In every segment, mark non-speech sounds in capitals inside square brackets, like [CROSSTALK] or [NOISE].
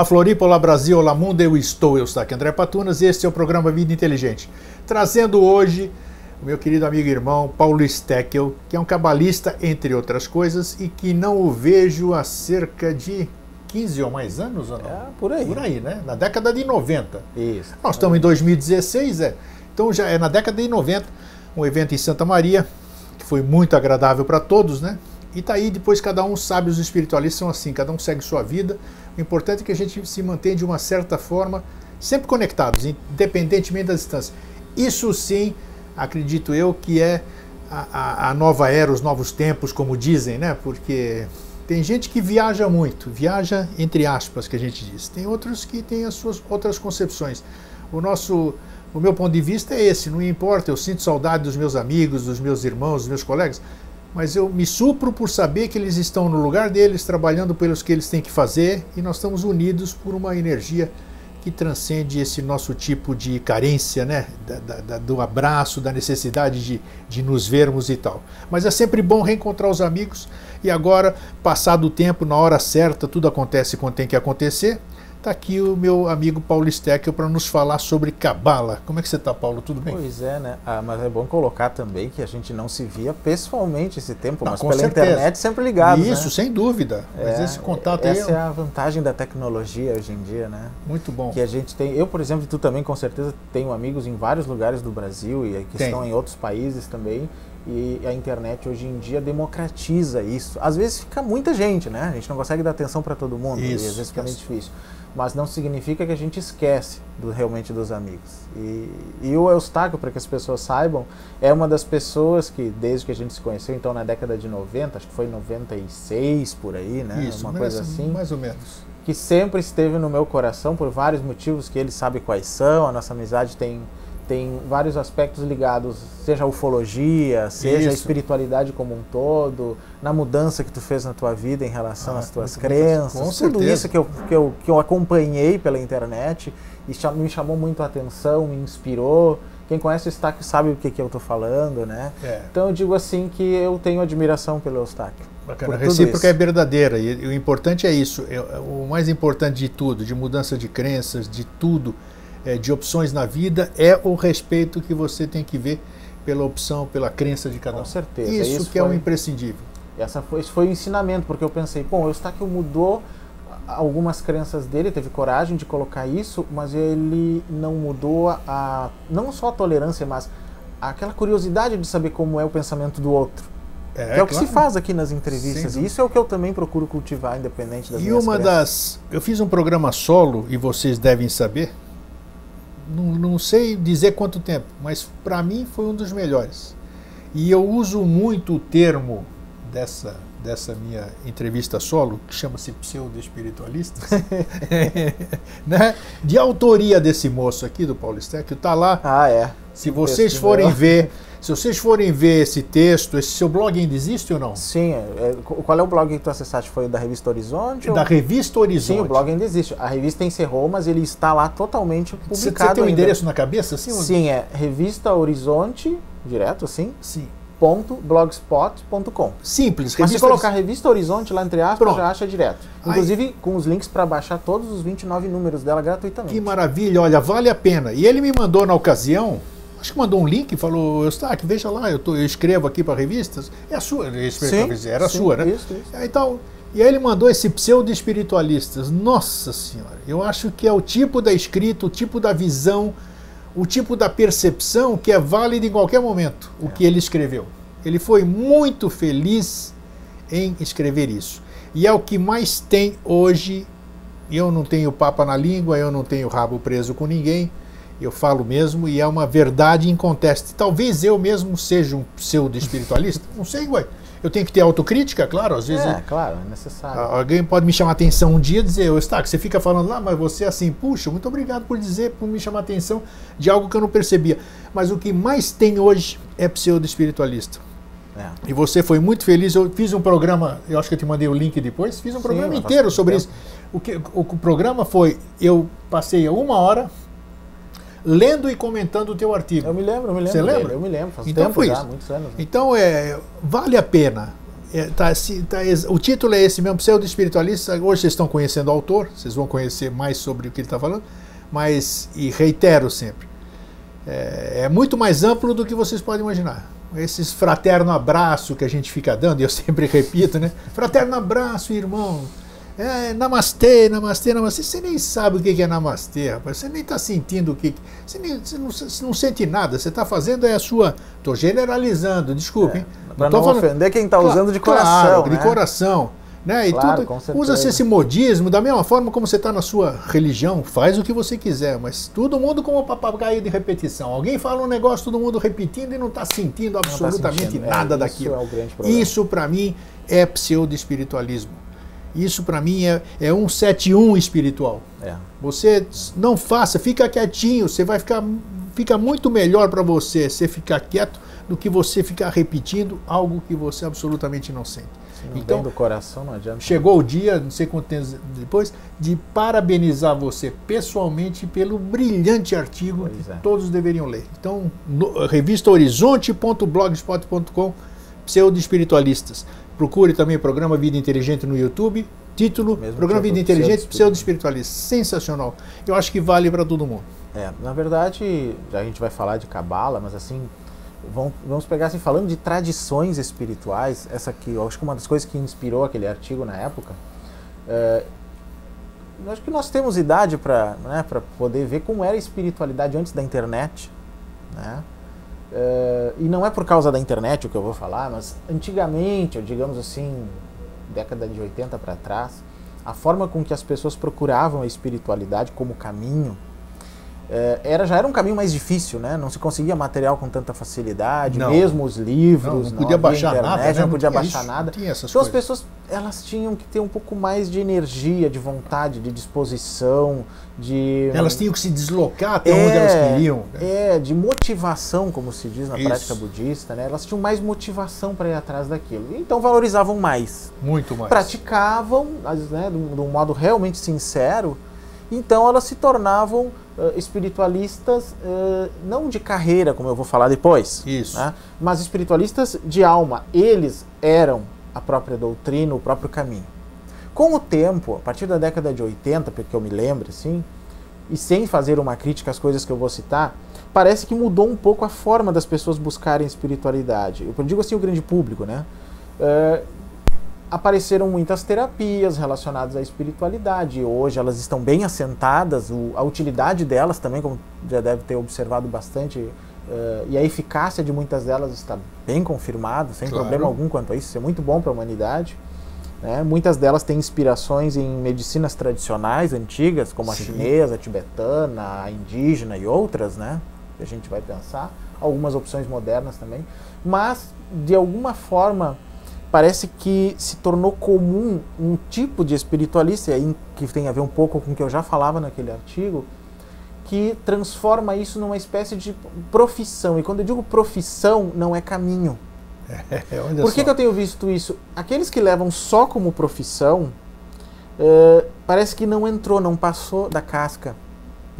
Olá Floripa, olá Brasil, olá mundo, eu estou, eu estou aqui André Patunas e este é o programa Vida Inteligente. Trazendo hoje o meu querido amigo e irmão Paulo Steckel, que é um cabalista, entre outras coisas, e que não o vejo há cerca de 15 ou mais anos, ou não? É, por aí. Por aí, né? Na década de 90. Isso. Nós estamos em 2016, é. Então já é na década de 90, um evento em Santa Maria, que foi muito agradável para todos, né? E tá aí, depois cada um sabe, os espiritualistas são assim, cada um segue sua vida. O importante é que a gente se mantenha de uma certa forma sempre conectados, independentemente da distância. Isso sim, acredito eu, que é a, a, a nova era, os novos tempos, como dizem, né? Porque tem gente que viaja muito, viaja entre aspas, que a gente diz. Tem outros que têm as suas outras concepções. O nosso, o meu ponto de vista é esse, não importa, eu sinto saudade dos meus amigos, dos meus irmãos, dos meus colegas, mas eu me supro por saber que eles estão no lugar deles, trabalhando pelos que eles têm que fazer, e nós estamos unidos por uma energia que transcende esse nosso tipo de carência, né? Da, da, do abraço, da necessidade de, de nos vermos e tal. Mas é sempre bom reencontrar os amigos, e agora, passado o tempo, na hora certa, tudo acontece quando tem que acontecer. Está aqui o meu amigo Paulo Steckel para nos falar sobre Cabala. Como é que você está, Paulo? Tudo bem? Pois é, né? Ah, mas é bom colocar também que a gente não se via pessoalmente esse tempo, Não, mas com pela certeza. internet sempre ligado. Isso, né? sem dúvida. Mas É, esse contato aí essa é é a vantagem da tecnologia hoje em dia, né? muito bom. Que a gente tem. Eu, por exemplo, tu também com certeza tenho amigos em vários lugares do Brasil e que Tem. estão em outros países também. E a internet hoje em dia democratiza isso. Às vezes fica muita gente, né? A gente não consegue dar atenção para todo mundo Isso, e às vezes fica meio difícil. Mas não significa que a gente esquece do, realmente dos amigos. E, e o Eustáquio, para que as pessoas saibam, é uma das pessoas que, desde que a gente se conheceu, então na década de 90, acho que foi 96 por aí, né? Isso, uma coisa assim mais ou menos. que sempre esteve no meu coração por vários motivos que ele sabe quais são. A nossa amizade tem, tem vários aspectos ligados, seja a ufologia, seja a Isso. espiritualidade como um todo, na mudança que tu fez na tua vida em relação Ah, às tuas crenças, Com tudo certeza. isso que eu, que, eu, que eu acompanhei pela internet e cha- me chamou muito a atenção, me inspirou. Quem conhece o Eustáquio sabe o que, que eu estou falando, né? É. Então eu digo assim que eu tenho admiração pelo Eustáquio. Bacana. A recíproca é verdadeira e, e o importante é isso. É, o mais importante de tudo, de mudança de crenças, de tudo, é, de opções na vida, é o respeito que você tem que ver pela opção, pela crença de cada um. Com certeza. Isso, Isso que é o foi- imprescindível. Essa foi, esse foi o ensinamento, porque eu pensei, bom, o Eustáquio mudou algumas crenças dele, teve coragem de colocar isso, mas ele não mudou a não só a tolerância, mas aquela curiosidade de saber como é o pensamento do outro. É, que é o que claro. se faz aqui nas entrevistas. E isso é o que eu também procuro cultivar, independente das E minhas uma crenças. das. Eu fiz um programa solo, e vocês devem saber. Não, não sei dizer quanto tempo, mas para mim foi um dos melhores. E eu uso muito o termo dessa, dessa minha entrevista solo, que chama-se Pseudo-Espiritualistas, [LAUGHS] né? de autoria desse moço aqui, do Paulo Steck, está lá. Ah, é. Se vocês forem ver, [LAUGHS] se vocês forem ver esse texto, esse seu blog ainda existe ou não? Sim, é, qual é o blog que tu acessaste? Foi o da revista Horizonte? ou- Da revista Horizonte. Sim, o blog ainda existe. A revista encerrou, mas ele está lá totalmente publicado. Você, você tem um ainda. endereço na cabeça? Assim, ou- Sim, é revista Horizonte, direto assim, Sim. ponto blogspot.com. Simples. Mas se colocar revista Horizonte lá entre aspas, Pronto. já acha direto. Aí- Inclusive com os links para baixar todos os 29 números dela gratuitamente. Que maravilha, olha, vale a pena. E ele me mandou na ocasião, acho que mandou um link e falou, Eustáquio, veja lá, eu, tô, eu escrevo aqui para revistas. É a sua, revista, era a sim, sua, né? Isso, isso. Aí, Então, e aí ele mandou esse pseudo-espiritualistas. Nossa Senhora, eu acho que é o tipo da escrita, o tipo da visão, o tipo da percepção que é válido em qualquer momento, o que ele escreveu. Ele foi muito feliz em escrever isso. E é o que mais tem hoje. Eu não tenho papa na língua, eu não tenho rabo preso com ninguém. Eu falo mesmo e é uma verdade inconteste. Talvez eu mesmo seja um pseudo-espiritualista, [LAUGHS] não sei, ué. Eu tenho que ter autocrítica, claro, às vezes. É, eu- claro, é necessário. a- Alguém pode me chamar atenção um dia e dizer, Stack, você fica falando lá, mas você é assim, puxa, muito obrigado por dizer, por me chamar a atenção de algo que eu não percebia. Mas o que mais tem hoje é pseudo-espiritualista. É. E você foi muito feliz. Eu fiz um programa, eu acho que eu te mandei o link depois, fiz um Sim, programa inteiro sobre tempo. isso. O, que, o, o programa foi, eu passei uma hora lendo e comentando o teu artigo. Eu me lembro, eu me lembro. Você lembra? Eu me lembro, faz Então tempo foi isso. muitos anos. né? Então, é, vale a pena. É, tá, se, tá, o título é esse mesmo, Pseudo Espiritualista. Hoje vocês estão conhecendo o autor, vocês vão conhecer mais sobre o que ele está falando, mas, e reitero sempre, é, é, muito mais amplo do que vocês podem imaginar. Esses fraterno abraço que a gente fica dando, e eu [LAUGHS] sempre repito, né? Fraterno abraço, irmão. É, namastê, namastê, namastê. Você nem sabe o que é namastê, rapaz. Você nem está sentindo o que. Você, nem, você, não, você não sente nada. Você está fazendo é a sua. Estou generalizando, desculpe. É, Para não, não falando... ofender quem está usando de coração. Claro, né? de coração. Né? E claro, tudo, usa-se esse modismo da mesma forma como você está na sua religião, faz o que você quiser, mas todo mundo como papagaio de repetição. Alguém fala um negócio, todo mundo repetindo e não está sentindo absolutamente tá sentindo. nada é, daquilo. É isso, para mim, é pseudo-espiritualismo. Isso para mim é, é um 71 espiritual. É. Você não faça, fica quietinho, você vai ficar fica muito melhor para você você ficar quieto do que você ficar repetindo algo que você absolutamente não sente. Se não então, do coração não adianta. Chegou o dia, não sei quanto tempo depois, de parabenizar você pessoalmente pelo brilhante artigo pois que é. todos deveriam ler. Então, no, revista horizonte.blogspot.com, pseudo espiritualistas. Procure também o programa Vida Inteligente no YouTube. Título: Mesmo Programa Vida Inteligente Pseudo Espiritualista. Sensacional. Eu acho que vale para todo mundo. É, na verdade, a gente vai falar de cabala, mas assim, vamos, vamos pegar assim, falando de tradições espirituais, essa aqui, eu acho que uma das coisas que inspirou aquele artigo na época, é, acho que nós temos idade para né, poder ver como era a espiritualidade antes da internet, né? Uh, e não é por causa da internet o que eu vou falar, mas antigamente, ou digamos assim, década de 80 para trás, a forma com que as pessoas procuravam a espiritualidade como caminho era, já era um caminho mais difícil, né? Não se conseguia material com tanta facilidade, não. mesmo os livros, não, não podia não baixar internet, nada, né? não podia baixar nada. então coisas. as pessoas elas tinham que ter um pouco mais de energia, de vontade, de disposição, de elas tinham que se deslocar até é, onde elas queriam. Né? É, de motivação, como se diz na Isso. prática budista, né? Elas tinham mais motivação para ir atrás daquilo. Então valorizavam mais. Muito mais. Praticavam, né, de um modo realmente sincero. Então elas se tornavam uh, espiritualistas uh, não de carreira, como eu vou falar depois, Isso. Né? mas espiritualistas de alma. Eles eram a própria doutrina, o próprio caminho. Com o tempo, a partir da década de 80, porque eu me lembro, assim, e sem fazer uma crítica às coisas que eu vou citar, parece que mudou um pouco a forma das pessoas buscarem espiritualidade. Eu digo assim o grande público, né? Uh, apareceram muitas terapias relacionadas à espiritualidade. Hoje elas estão bem assentadas, o, a utilidade delas também, como já deve ter observado bastante, uh, e a eficácia de muitas delas está bem confirmada, sem claro. problema algum quanto a isso. Isso é muito bom para a humanidade. Né? Muitas delas têm inspirações em medicinas tradicionais antigas, como Sim. a chinesa, a tibetana, a indígena e outras, né? que a gente vai pensar. Algumas opções modernas também. Mas, de alguma forma, parece que se tornou comum um tipo de espiritualista, que tem a ver um pouco com o que eu já falava naquele artigo, que transforma isso numa espécie de profissão. E quando eu digo profissão, não é caminho. [LAUGHS] É, Por que, que, eu tenho visto isso? Aqueles que levam só como profissão, uh, parece que não entrou, não passou da casca.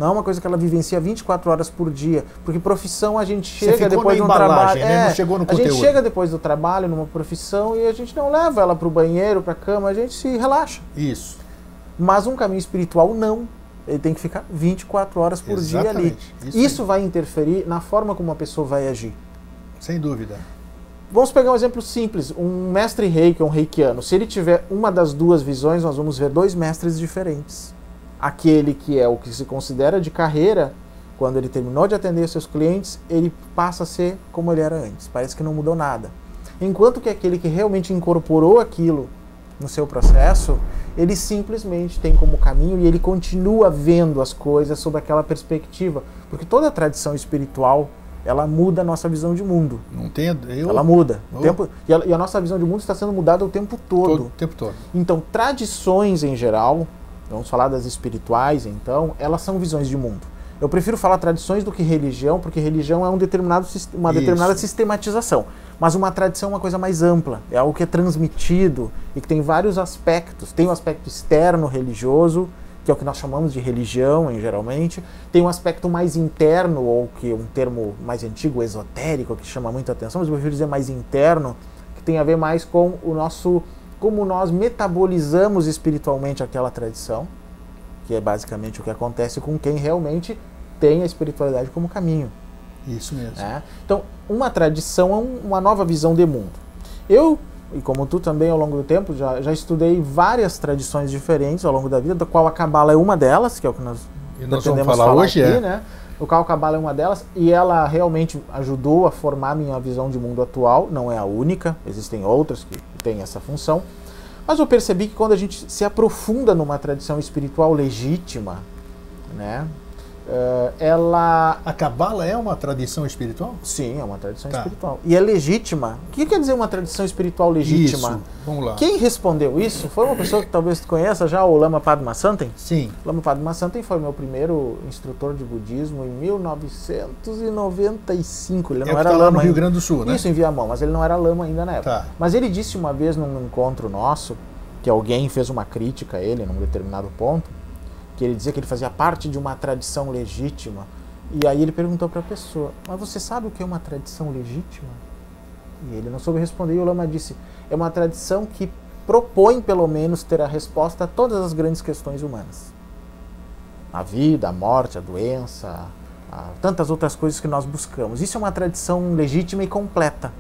Não é uma coisa que ela vivencia 24 horas por dia. Porque profissão a gente chega depois de um trabalho. Né? É, não chegou no a gente chega depois do trabalho numa profissão e a gente não leva ela para o banheiro, para a cama, a gente se relaxa. Isso. Mas um caminho espiritual não. Ele tem que ficar 24 horas por Exatamente. dia ali. Isso, Isso vai interferir na forma como a pessoa vai agir. Sem dúvida. Vamos pegar um exemplo simples. Um mestre reiki, um reikiano. Se ele tiver uma das duas visões, nós vamos ver dois mestres diferentes aquele que é o que se considera de carreira, quando ele terminou de atender seus clientes, ele passa a ser como ele era antes. Parece que não mudou nada. Enquanto que aquele que realmente incorporou aquilo no seu processo, ele simplesmente tem como caminho e ele continua vendo as coisas sob aquela perspectiva. Porque toda tradição espiritual ela muda a nossa visão de mundo. Não entendo. Eu... Ela muda. Oh. Tempo, e, a, e, a, nossa visão de mundo está sendo mudada o tempo todo. todo. O tempo todo. Então, tradições em geral, Vamos falar das espirituais, então, elas são visões de mundo. Eu prefiro falar tradições do que religião, porque religião é um determinado, uma determinada Isso. sistematização. Mas uma tradição é uma coisa mais ampla, é algo que é transmitido e que tem vários aspectos. Tem o aspecto externo religioso, que é o que nós chamamos de religião, em, geralmente. Tem um aspecto mais interno, ou que um termo mais antigo, esotérico, que chama muita atenção, mas eu prefiro dizer mais interno, que tem a ver mais com o nosso como nós metabolizamos espiritualmente aquela tradição, que é basicamente o que acontece com quem realmente tem a espiritualidade como caminho. Isso mesmo. Né? Então, uma tradição é uma nova visão de mundo. Eu, e como tu também ao longo do tempo, já, já estudei várias tradições diferentes ao longo da vida, da qual a Cabala é uma delas, que é o que nós, e nós vamos falar, falar hoje, aqui, é. né? O qual a Cabala é uma delas, e ela realmente ajudou a formar minha visão de mundo atual, não é a única, existem outras que têm essa função. Mas eu percebi que quando a gente se aprofunda numa tradição espiritual legítima, né, ela. A Cabala é uma tradição espiritual? Sim, é uma tradição tá. espiritual. E é legítima. O que quer dizer uma tradição espiritual legítima? Isso. Vamos lá. Quem respondeu isso foi uma pessoa que talvez tu conheça já, o Lama Padma Santen. Sim. O Lama Padma Santen foi meu primeiro instrutor de budismo em 1995. Ele não é era tá lama. no Rio Grande do Sul, né? Isso, em Viamão, mas ele não era lama ainda na época. Tá. Mas ele disse uma vez num encontro nosso que alguém fez uma crítica a ele num determinado ponto que ele dizia que ele fazia parte de uma tradição legítima. E aí ele perguntou para a pessoa: Mas você sabe o que é uma tradição legítima? E ele não soube responder. E o Lama disse: É uma tradição que propõe, pelo menos, ter a resposta a todas as grandes questões humanas: a vida, a morte, a doença, a tantas outras coisas que nós buscamos. Isso é uma tradição legítima e completa.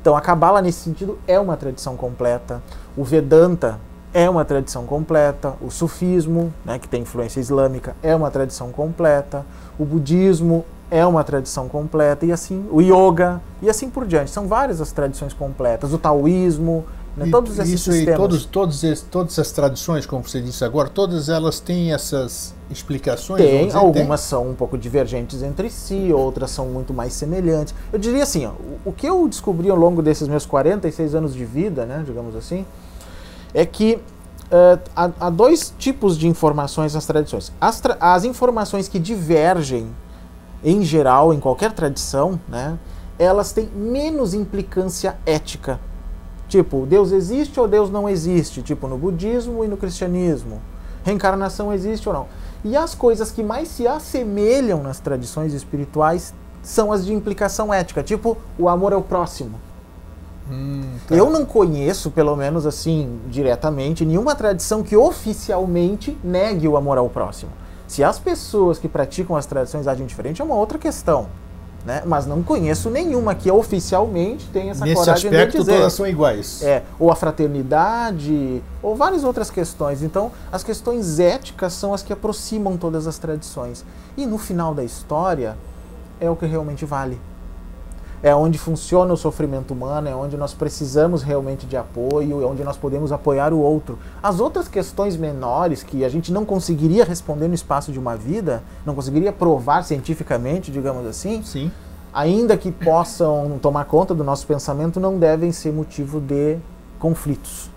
Então, a Kabbalah, nesse sentido, é uma tradição completa. O Vedanta, é uma tradição completa, o sufismo, né, que tem influência islâmica, é uma tradição completa, o budismo é uma tradição completa, e assim, o yoga, e assim por diante. São várias as tradições completas, o taoísmo, né, todos esses isso sistemas. todos, todos esses, todas essas tradições, como você disse agora, todas elas têm essas explicações? Tem, algumas tem? são um pouco divergentes entre si, outras são muito mais semelhantes. Eu diria assim, ó, o, o que eu descobri ao longo desses meus 46 anos de vida, né, digamos assim, é que uh, há, há, dois tipos de informações nas tradições. As, tra as informações que divergem, em geral, em qualquer tradição, né, elas têm menos implicância ética. Tipo, Deus existe ou Deus não existe? Tipo, no budismo e no cristianismo. Reencarnação existe ou não? E as coisas que mais se assemelham nas tradições espirituais são as de implicação ética, tipo o amor ao próximo. Hum, tá. Eu não conheço, pelo menos assim, diretamente, nenhuma tradição que oficialmente negue o amor ao próximo. Se as pessoas que praticam as tradições agem diferente é uma outra questão. Né? Mas não conheço nenhuma que oficialmente tenha essa Nesse coragem aspecto, de dizer. todas são iguais. É, ou a fraternidade, ou várias outras questões. Então, as questões éticas são as que aproximam todas as tradições. E no final da história, é o que realmente vale é onde funciona o sofrimento humano, é onde nós precisamos realmente de apoio, é onde nós podemos apoiar o outro. As outras questões menores que a gente não conseguiria responder no espaço de uma vida, não conseguiria provar cientificamente, digamos assim, Sim. ainda que possam tomar conta do nosso pensamento, não devem ser motivo de conflitos.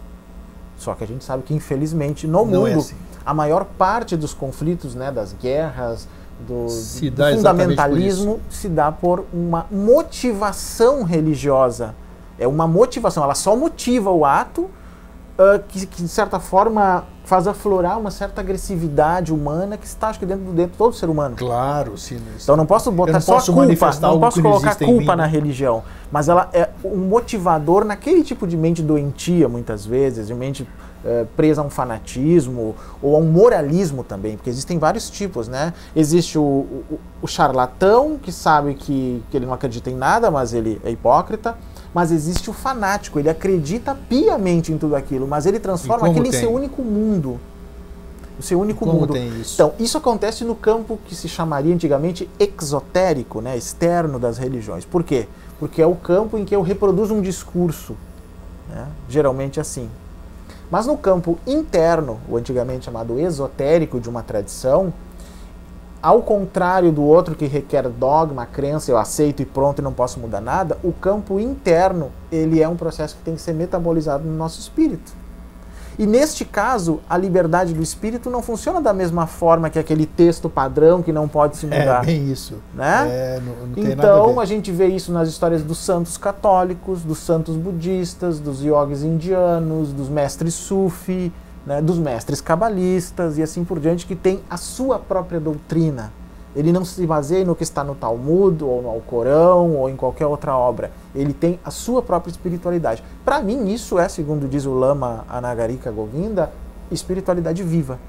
Só que a gente sabe que, infelizmente, no não é mundo, é assim. a maior parte dos conflitos, né, das guerras, do, se do fundamentalismo se dá por uma motivação religiosa. É uma motivação, ela só motiva o ato uh, que, que, de certa forma, faz aflorar uma certa agressividade humana que está, acho que, dentro, dentro de todo ser humano. Claro, sim. Então não posso botar não só posso culpa, não posso colocar culpa na religião, mas ela é um motivador naquele tipo de mente doentia, muitas vezes, de mente é, presa a um fanatismo ou a um moralismo também, porque existem vários tipos, né? Existe o, o, o charlatão que sabe que, que ele não acredita em nada, mas ele é hipócrita. Mas existe o fanático, ele acredita piamente em tudo aquilo, mas ele transforma aquilo tem? em seu único mundo o seu único Como mundo. Isso? Então, isso acontece no campo que se chamaria antigamente exotérico, né, externo das religiões. Por quê? Porque é o campo em que eu reproduzo um discurso, né, geralmente assim. Mas no campo interno, o antigamente chamado esotérico de uma tradição, ao contrário do outro que requer dogma, crença, eu aceito e pronto e não posso mudar nada, o campo interno, ele é um processo que tem que ser metabolizado no nosso espírito. E neste caso, a liberdade do espírito não funciona da mesma forma que aquele texto padrão que não pode se mudar. É bem isso. Né? É, não, não então a, a, gente vê isso nas histórias dos santos católicos, dos santos budistas, dos yogis indianos, dos mestres sufi, né, dos mestres cabalistas e assim por diante, que tem a sua própria doutrina. Ele não se baseia no que está no Talmud, ou no Alcorão, ou em qualquer outra obra. Ele tem a sua própria espiritualidade. Para mim, isso é, segundo diz o Lama Anagarika Govinda, espiritualidade viva.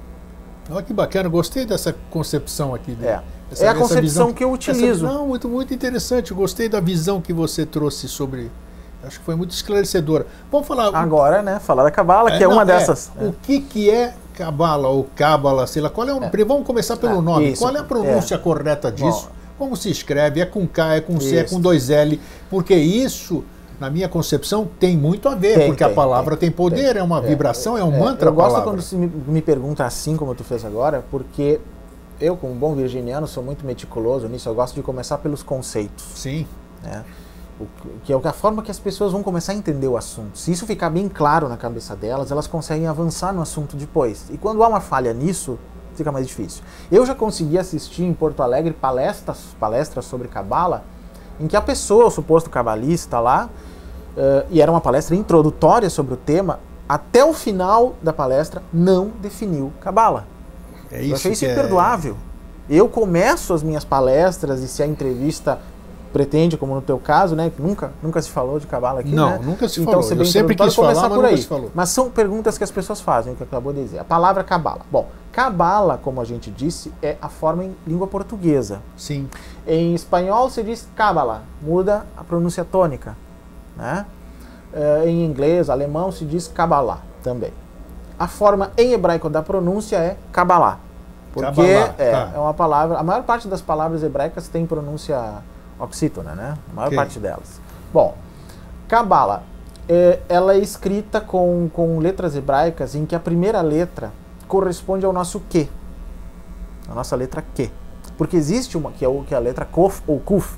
Olha que bacana, gostei dessa concepção aqui. Dele. É, essa, é a concepção visão, que eu utilizo. Essa, não, muito, muito interessante. Gostei da visão que você trouxe sobre. Acho que foi muito esclarecedora. Vamos falar. Agora, né? Falar da Cabala, que é, é uma é, dessas. O que, que é Cabala ou Cabala, sei lá. Qual é o, é. Vamos começar pelo ah, nome. Isso, qual é a pronúncia é. correta disso? Bom, Como se escreve? É com K, é com C, é com dois L? Porque isso na minha concepção, tem muito a ver, tem, porque tem, a palavra tem, tem poder, é uma vibração, é, um mantra. Eu gosto quando você me, me pergunta assim, como tu fez agora, porque eu, como bom virginiano, sou muito meticuloso nisso. Eu gosto de começar pelos conceitos. Sim. Né? Que é a forma que as pessoas vão começar a entender o assunto. Se isso ficar bem claro na cabeça delas, elas conseguem avançar no assunto depois. E quando há uma falha nisso, fica mais difícil. Eu já consegui assistir em Porto Alegre palestras, palestras sobre cabala, em que a pessoa, o suposto cabalista lá, uh, e era uma palestra introdutória sobre o tema, até o final da palestra não definiu cabala. É isso Eu achei isso é imperdoável. É... Eu começo as minhas palestras e se a entrevista pretende, como no teu caso, né, que nunca, nunca se falou de cabala aqui, não, né? nunca se então, falou. Você bem Eu sempre quis falar, por aí. falou. Mas são perguntas que as pessoas fazem, que acabou de dizer. A palavra cabala. Bom, cabala, como a gente disse, é a forma em língua portuguesa. Sim. Em espanhol se diz cabala, muda a pronúncia tônica, né? Uh, em inglês, alemão se diz Kabbalah também. A forma em hebraico da pronúncia é Kabbalah. Porque Kabbalah, é, tá. é uma palavra. A maior parte das palavras hebraicas tem pronúncia oxítona, né? A maior okay. parte delas. Bom, Kabbalah, é, ela é escrita com, com letras hebraicas em que a primeira letra corresponde ao nosso que. A nossa letra que. Porque existe uma que é, o, que é a letra Kof ou Kuf.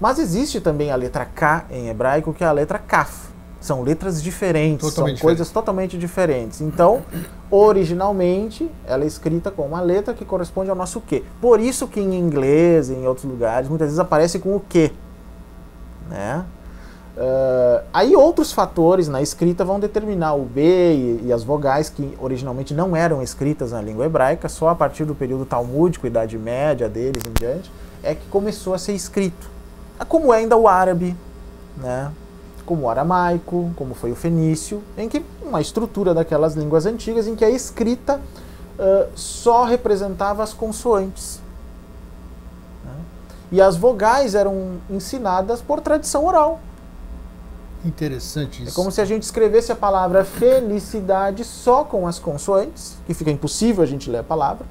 Mas existe também a letra K em hebraico, que é a letra Kaf. São letras diferentes, totalmente são coisas totalmente diferentes. Então, originalmente, ela é escrita com uma letra que corresponde ao nosso Q. Por isso que em inglês, em outros lugares, muitas vezes aparece com o Q. Né? Uh, aí outros fatores na escrita vão determinar o B e, e, as vogais que originalmente não eram escritas na língua hebraica, só a partir do período talmúdico, Idade Média deles em diante, é que começou a ser escrito. Como é ainda o árabe, né? Como o aramaico, como foi o fenício, em que uma estrutura daquelas línguas antigas em que a escrita uh, só representava as consoantes. Né? E as vogais eram ensinadas por tradição oral. Interessante isso. É como se a gente escrevesse a palavra felicidade só com as consoantes, que fica impossível a gente ler a palavra,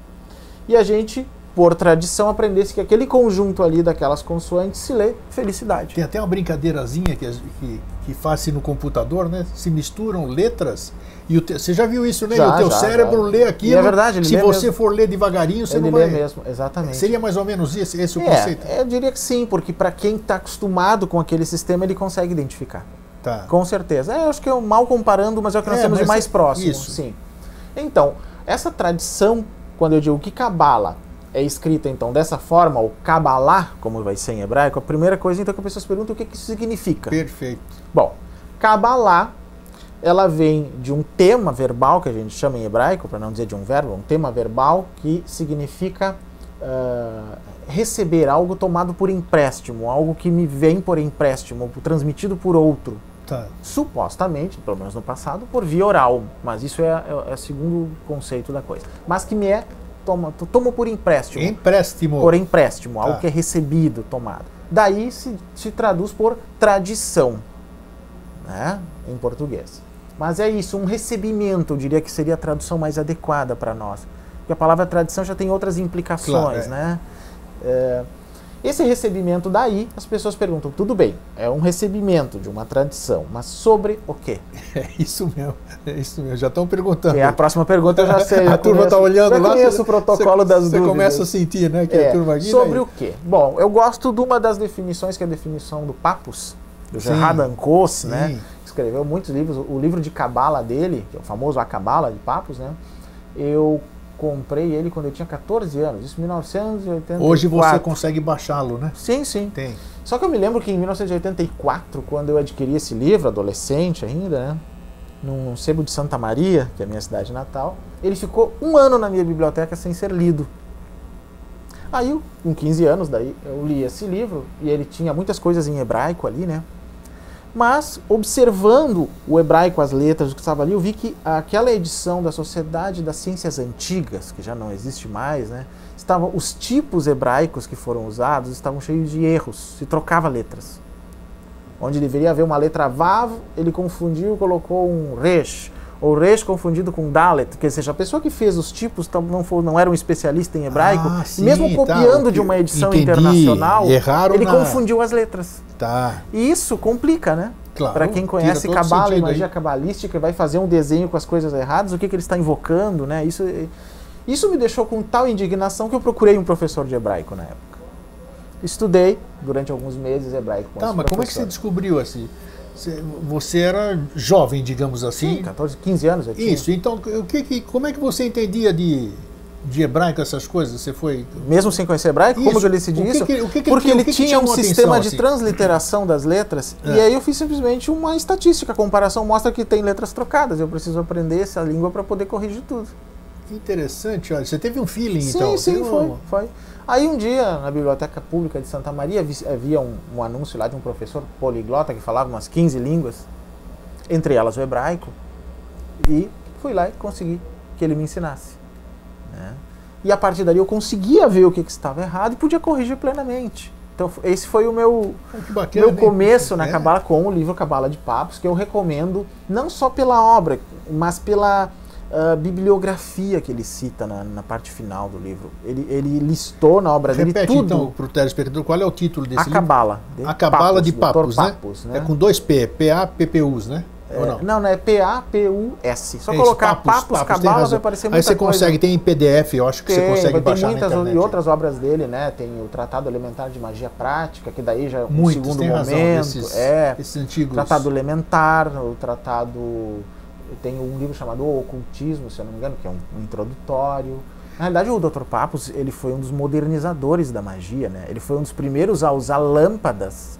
e a gente por tradição, aprendesse que aquele conjunto ali daquelas consoantes se lê felicidade. Tem até uma brincadeirazinha que, que, que faz no computador, né? Se misturam letras e o te... você já viu isso, né? Já, o teu já, cérebro já. lê aquilo. E é verdade, ele Se você mesmo. for ler devagarinho, você ele não vai. Lê mesmo, exatamente. Seria mais ou menos esse, esse é, o conceito? Eu diria que sim, porque para quem está acostumado com aquele sistema, ele consegue identificar. Tá. Com certeza. É, eu acho que eu mal comparando, mas é o que nós é, temos de mais próximo. Isso. Sim. Então, essa tradição, quando eu digo que cabala é escrita então dessa forma, o Kabbalah, como vai ser em hebraico, a primeira coisa então que a pessoa se pergunta o que, que isso significa. Perfeito. Bom, Kabbalah, ela vem de um tema verbal que a gente chama em hebraico, para não dizer de um verbo, um tema verbal que significa uh, receber algo tomado por empréstimo, algo que me vem por empréstimo, transmitido por outro. Tá. Supostamente, pelo menos no passado, por via oral, mas isso é, é, é o segundo conceito da coisa. Mas que me é toma, tomo por empréstimo. Empréstimo. Por empréstimo, algo tá. que é recebido, tomado. Daí se, se traduz por tradição, né, em português. Mas é isso, um recebimento, eu diria que seria a tradução mais adequada para nós. Porque a palavra tradição já tem outras implicações, claro, é. né? É, esse recebimento daí, as pessoas perguntam, tudo bem, é um recebimento de uma tradição, mas sobre o quê? [LAUGHS] É isso mesmo, é isso mesmo, já estão perguntando. É, a próxima pergunta eu já sei. [LAUGHS] a turma está olhando lá. conheço o protocolo cê, das dúvidas. Você começa a sentir, né, que é, a turma aqui... Sobre o quê? Bom, eu gosto de uma das definições, que é a definição do Papus, do Gerard Ancos, né? Escreveu muitos livros, o livro de Cabala dele, que é o famoso A Cabala de Papus, né? Eu comprei ele quando eu tinha 14 anos, isso em 1984. Hoje você consegue baixá-lo, né? Sim, sim. Tem. Só que eu me lembro que em 1984, quando eu adquiri esse livro, adolescente ainda, né? Num sebo de Santa Maria, que é a minha cidade natal, ele ficou um ano na minha biblioteca sem ser lido. Aí, com 15 anos, daí eu li esse livro e ele tinha muitas coisas em hebraico ali, né? Mas, observando o hebraico, as letras, o que estava ali, eu vi que aquela edição da Sociedade das Ciências Antigas, que já não existe mais, né? Os tipos hebraicos que foram usados estavam cheios de erros, se trocava letras. Onde deveria haver uma letra Vav, ele confundiu, colocou um Resh ou resh confundido com dalet, que seja, a pessoa que fez os tipos não, for, não era um especialista em hebraico, ah, sim, mesmo tá, copiando tá, de uma edição entendi. internacional, ele na... confundiu as letras. Tá. E isso complica, né? Claro, Para quem conhece cabala e magia cabalística, vai fazer um desenho com as coisas erradas, o que, que ele está invocando, né? Isso, isso me deixou com tal indignação que eu procurei um professor de hebraico na época. Estudei durante alguns meses hebraico com Tá, mas professor. como é que você descobriu assim? Você era jovem, digamos assim. Sim, 14, 15 anos eu tinha. Isso, então o que, que, como é que você entendia de, de hebraico essas coisas? Você foi. Mesmo sem conhecer hebraico? Isso. Como eu decidi isso? Que, que, Porque ele tinha um sistema de assim? transliteração das letras, é. e aí eu fiz simplesmente uma estatística. A comparação mostra que tem letras trocadas. Eu preciso aprender essa língua para poder corrigir tudo. Que interessante, olha. Você teve um feeling, sim, então? Sim, sim, foi, foi. Aí um dia, na Biblioteca Pública de Santa Maria, havia um, um, anúncio lá de um professor poliglota que falava umas 15 línguas, entre elas o hebraico, e fui lá e consegui que ele me ensinasse. Né? E a partir dali eu conseguia ver o que, que estava errado e podia corrigir plenamente. Então esse foi o meu, bacana, meu começo na é. Cabala com o livro Cabala de Papos, que eu recomendo não só pela obra, mas pela uh, bibliografia que ele cita na, na, parte final do livro. Ele, ele listou na obra Repete, dele tudo. então, para o telespectador, qual é o título desse a livro? Cabala. A Cabala de Papos, né? Papos né? É com dois P, P-A-P-P-U's, né? É, não? não, não, é P-A-P-U-S. Só é colocar Papos, Papos, Cabala vai aparecer muita Aí você coisa. consegue, tem em PDF, eu acho que tem, você consegue tem baixar muitas na internet. e outras obras dele, né? Tem o Tratado Elementar de Magia Prática, que daí já é um Muitos, segundo momento. Razão, esses, é, esses antigos. Tratado Elementar, o Tratado tem um livro chamado O Ocultismo, se eu não me engano, que é um, um introdutório. Na realidade, o Dr. Papos ele foi um dos modernizadores da magia, né? Ele foi um dos primeiros a usar lâmpadas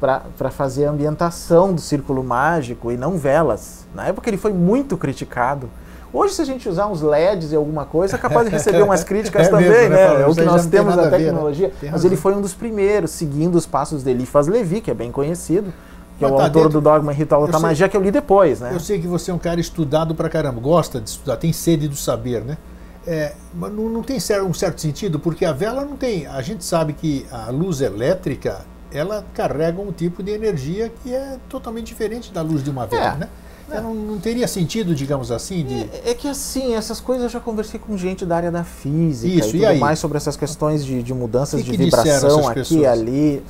para fazer a ambientação do círculo mágico e não velas. Na época ele foi muito criticado. Hoje, se a gente usar uns LEDs e alguma coisa, é capaz de receber umas [LAUGHS] críticas é também, mesmo, né? né? É o que nós temos da tecnologia. Ver, né? Mas ele foi um dos primeiros, seguindo os passos de Eliphas Levi, que é bem conhecido que é o tá autor dentro... do Dogma Ritual da Magia, que eu li depois, né? Eu sei que você é um cara estudado pra caramba, gosta de estudar, tem sede do saber, né? É, mas não, não tem um certo sentido, porque a vela não tem. A gente sabe que a luz elétrica ela carrega um tipo de energia que é totalmente diferente da luz de uma vela, é. né? É. Não, não, teria sentido, digamos assim, de... É, é, que assim, essas coisas eu já conversei com gente da área da física Isso, e tudo e mais sobre essas questões de, de mudanças que de vibração aqui e ali.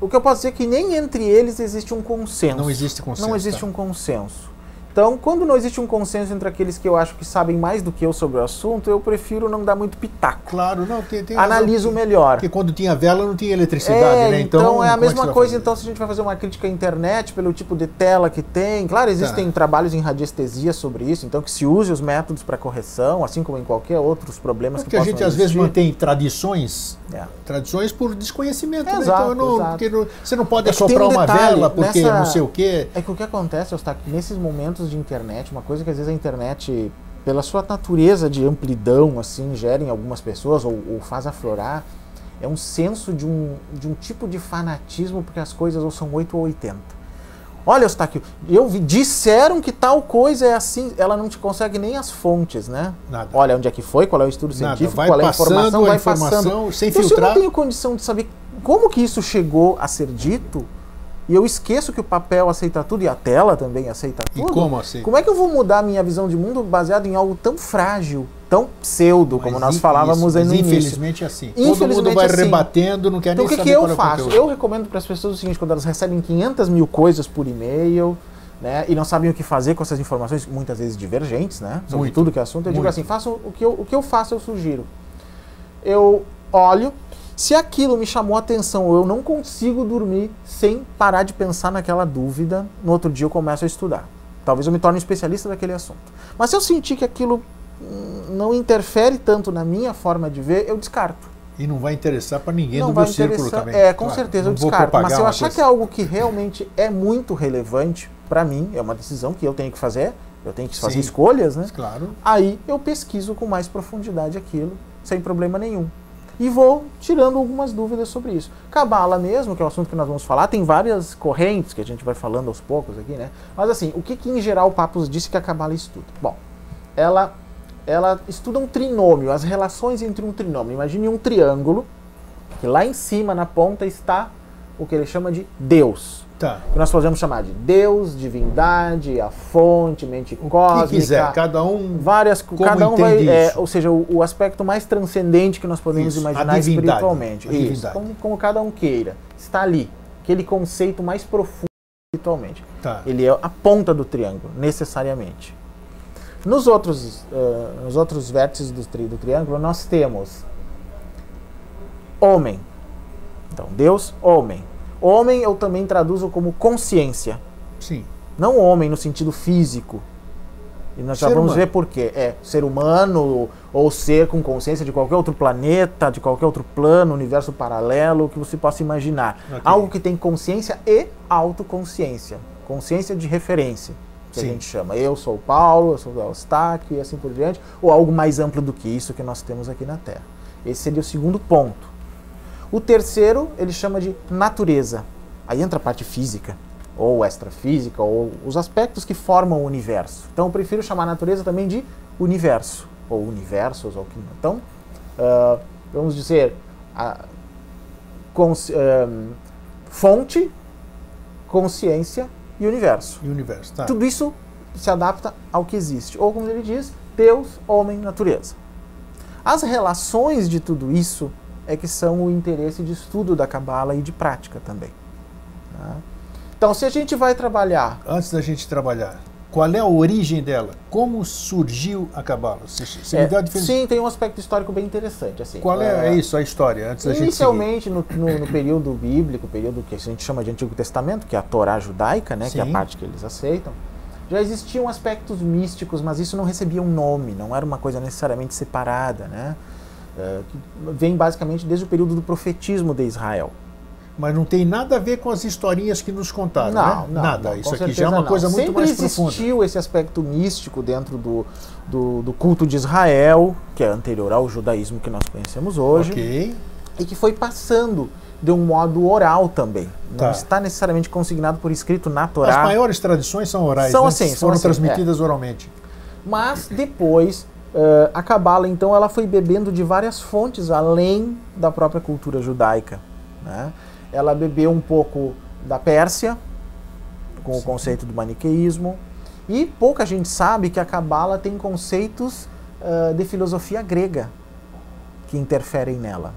O que eu posso dizer é que nem entre eles existe um consenso. Não existe consenso. Não existe tá. um consenso. Então, quando não existe um consenso entre aqueles que eu acho que sabem mais do que eu sobre o assunto, eu prefiro não dar muito pitaco. Claro, não, tem, tem Analiso razão, melhor. Porque quando tinha vela não tinha eletricidade, é, né? Então, então é a é mesma é coisa, então, se a gente vai fazer uma crítica à internet pelo tipo de tela que tem. Claro, existem tá. trabalhos em radiestesia sobre isso, então que se use os métodos para correção, assim como em qualquer outros problemas porque que possam Porque a gente existir. às vezes mantém tradições, é. tradições por desconhecimento, né? exato? Então, não, não, você não pode é assoprar um uma vela porque nessa, não sei o quê. É que o que acontece, Eustáquio, nesses momentos de internet, uma coisa que às vezes a internet, pela sua natureza de amplidão, assim, gera em algumas pessoas ou, ou faz aflorar, é um senso de um, de um tipo de fanatismo, porque as coisas ou são 8 ou 80. Olha, Eustáquio, eu vi, disseram que tal coisa é assim, ela não te consegue nem as fontes, né? Nada. Olha onde é que foi, qual é o estudo Nada. científico, vai qual é a informação, a vai informação passando. sem então, filtrar. se eu não tenho condição de saber como que isso chegou a ser dito, e eu esqueço que o papel aceita tudo e a tela também aceita tudo. E como assim? Como é que eu vou mudar a minha visão de mundo baseado em algo tão frágil, tão pseudo, como nós falávamos isso, aí no infelizmente é assim. Infelizmente Todo mundo vai assim. rebatendo, não quer então, nem o que, que eu faço? Eu recomendo para as pessoas o seguinte, quando elas recebem 500 mil coisas por e-mail, né, e não sabem o que fazer com essas informações, muitas vezes divergentes, né, sobre Muito. tudo que é assunto, eu Muito. digo assim, faço o que eu, o que eu faço, eu sugiro. Eu olho, se aquilo me chamou a atenção ou eu não consigo dormir sem parar de pensar naquela dúvida, no outro dia eu começo a estudar. Talvez eu me torne um especialista daquele assunto. Mas se eu sentir que aquilo hum, não interfere tanto na minha forma de ver, eu descarto. E não vai interessar para ninguém não do meu círculo também. É, com claro, certeza eu descarto. Mas se eu achar coisa. que é algo que realmente é muito relevante para mim, é uma decisão que eu tenho que fazer, eu tenho que fazer Sim, escolhas, né? Claro. Aí eu pesquiso com mais profundidade aquilo, sem problema nenhum. E vou tirando algumas dúvidas sobre isso. Cabala mesmo, que é o assunto que nós vamos falar, tem várias correntes que a gente vai falando aos poucos aqui, né? Mas assim, o que, que em geral o Papos disse que a Cabala estuda? Bom, ela, ela estuda um trinômio, as relações entre um trinômio. Imagine um triângulo, que lá em cima, na ponta, está o que ele chama de Deus. Tá. Que nós podemos chamar de Deus, divindade, a fonte, mente cósmica. que quiser, cada um várias cada um vai, é, ou seja, o, o, aspecto mais transcendente que nós podemos Isso, imaginar espiritualmente. Isso, como, como cada um queira. Está ali, aquele conceito mais profundo espiritualmente. Tá. Ele é a ponta do triângulo, necessariamente. Nos outros, uh, nos outros vértices do, tri, do triângulo, nós temos homem. Então, Deus, homem. Homem eu também traduzo como consciência. Sim. Não homem no sentido físico. E nós já Ser vamos humano. ver por quê. É ser humano ou ser com consciência de qualquer outro planeta, de qualquer outro plano, universo paralelo, que você possa imaginar. Ok. Algo que tem consciência e autoconsciência. Consciência de referência, que Sim. a gente chama. Eu sou o Paulo, eu sou o Eustáquio e assim por diante. Ou algo mais amplo do que isso que nós temos aqui na Terra. Esse seria o segundo ponto. O terceiro ele chama de natureza. Aí entra a parte física, ou extrafísica, ou os aspectos que formam o universo. Então eu prefiro chamar a natureza também de universo, ou universos, ou que Então, ah, vamos dizer, a cons- ah, fonte, consciência e universo. E universo, tá. Tudo isso se adapta ao que existe. Ou como ele diz, Deus, homem, natureza. As relações de tudo isso é que são o interesse de estudo da Cabala e de prática também. tá? Então, se a gente vai trabalhar Antes da gente trabalhar, qual é a origem dela? Como surgiu a Cabala? Você, você É, sim, tem um aspecto histórico bem interessante. Assim, Qual é, É, é isso, a história, antes da gente? Inicialmente, no, no- no período bíblico, período que a gente chama de Antigo Testamento, que é a Torá judaica, né, que é a parte que eles aceitam, já existiam aspectos místicos, mas isso não recebia um nome, não era uma coisa necessariamente separada. Né? É, que vem basicamente desde o período do profetismo de Israel. Mas não tem nada a ver com as historinhas que nos contaram, não, né? não, Nada. não, isso aqui já é uma não. coisa muito Sempre mais profunda. existiu esse aspecto místico dentro do, do, do culto de Israel, que é anterior ao judaísmo que nós conhecemos hoje. Ok. e que foi passando de um modo oral também. Não Tá. está necessariamente consignado por escrito na As Torá, maiores tradições são orais, São né? assim, são foram assim, transmitidas oralmente. mas depois eh, a Cabala então ela foi bebendo de várias fontes além da própria cultura judaica. né? Ela bebeu um pouco da Pérsia com o conceito do maniqueísmo e pouca gente sabe que a Cabala tem conceitos eh, de filosofia grega que interferem nela.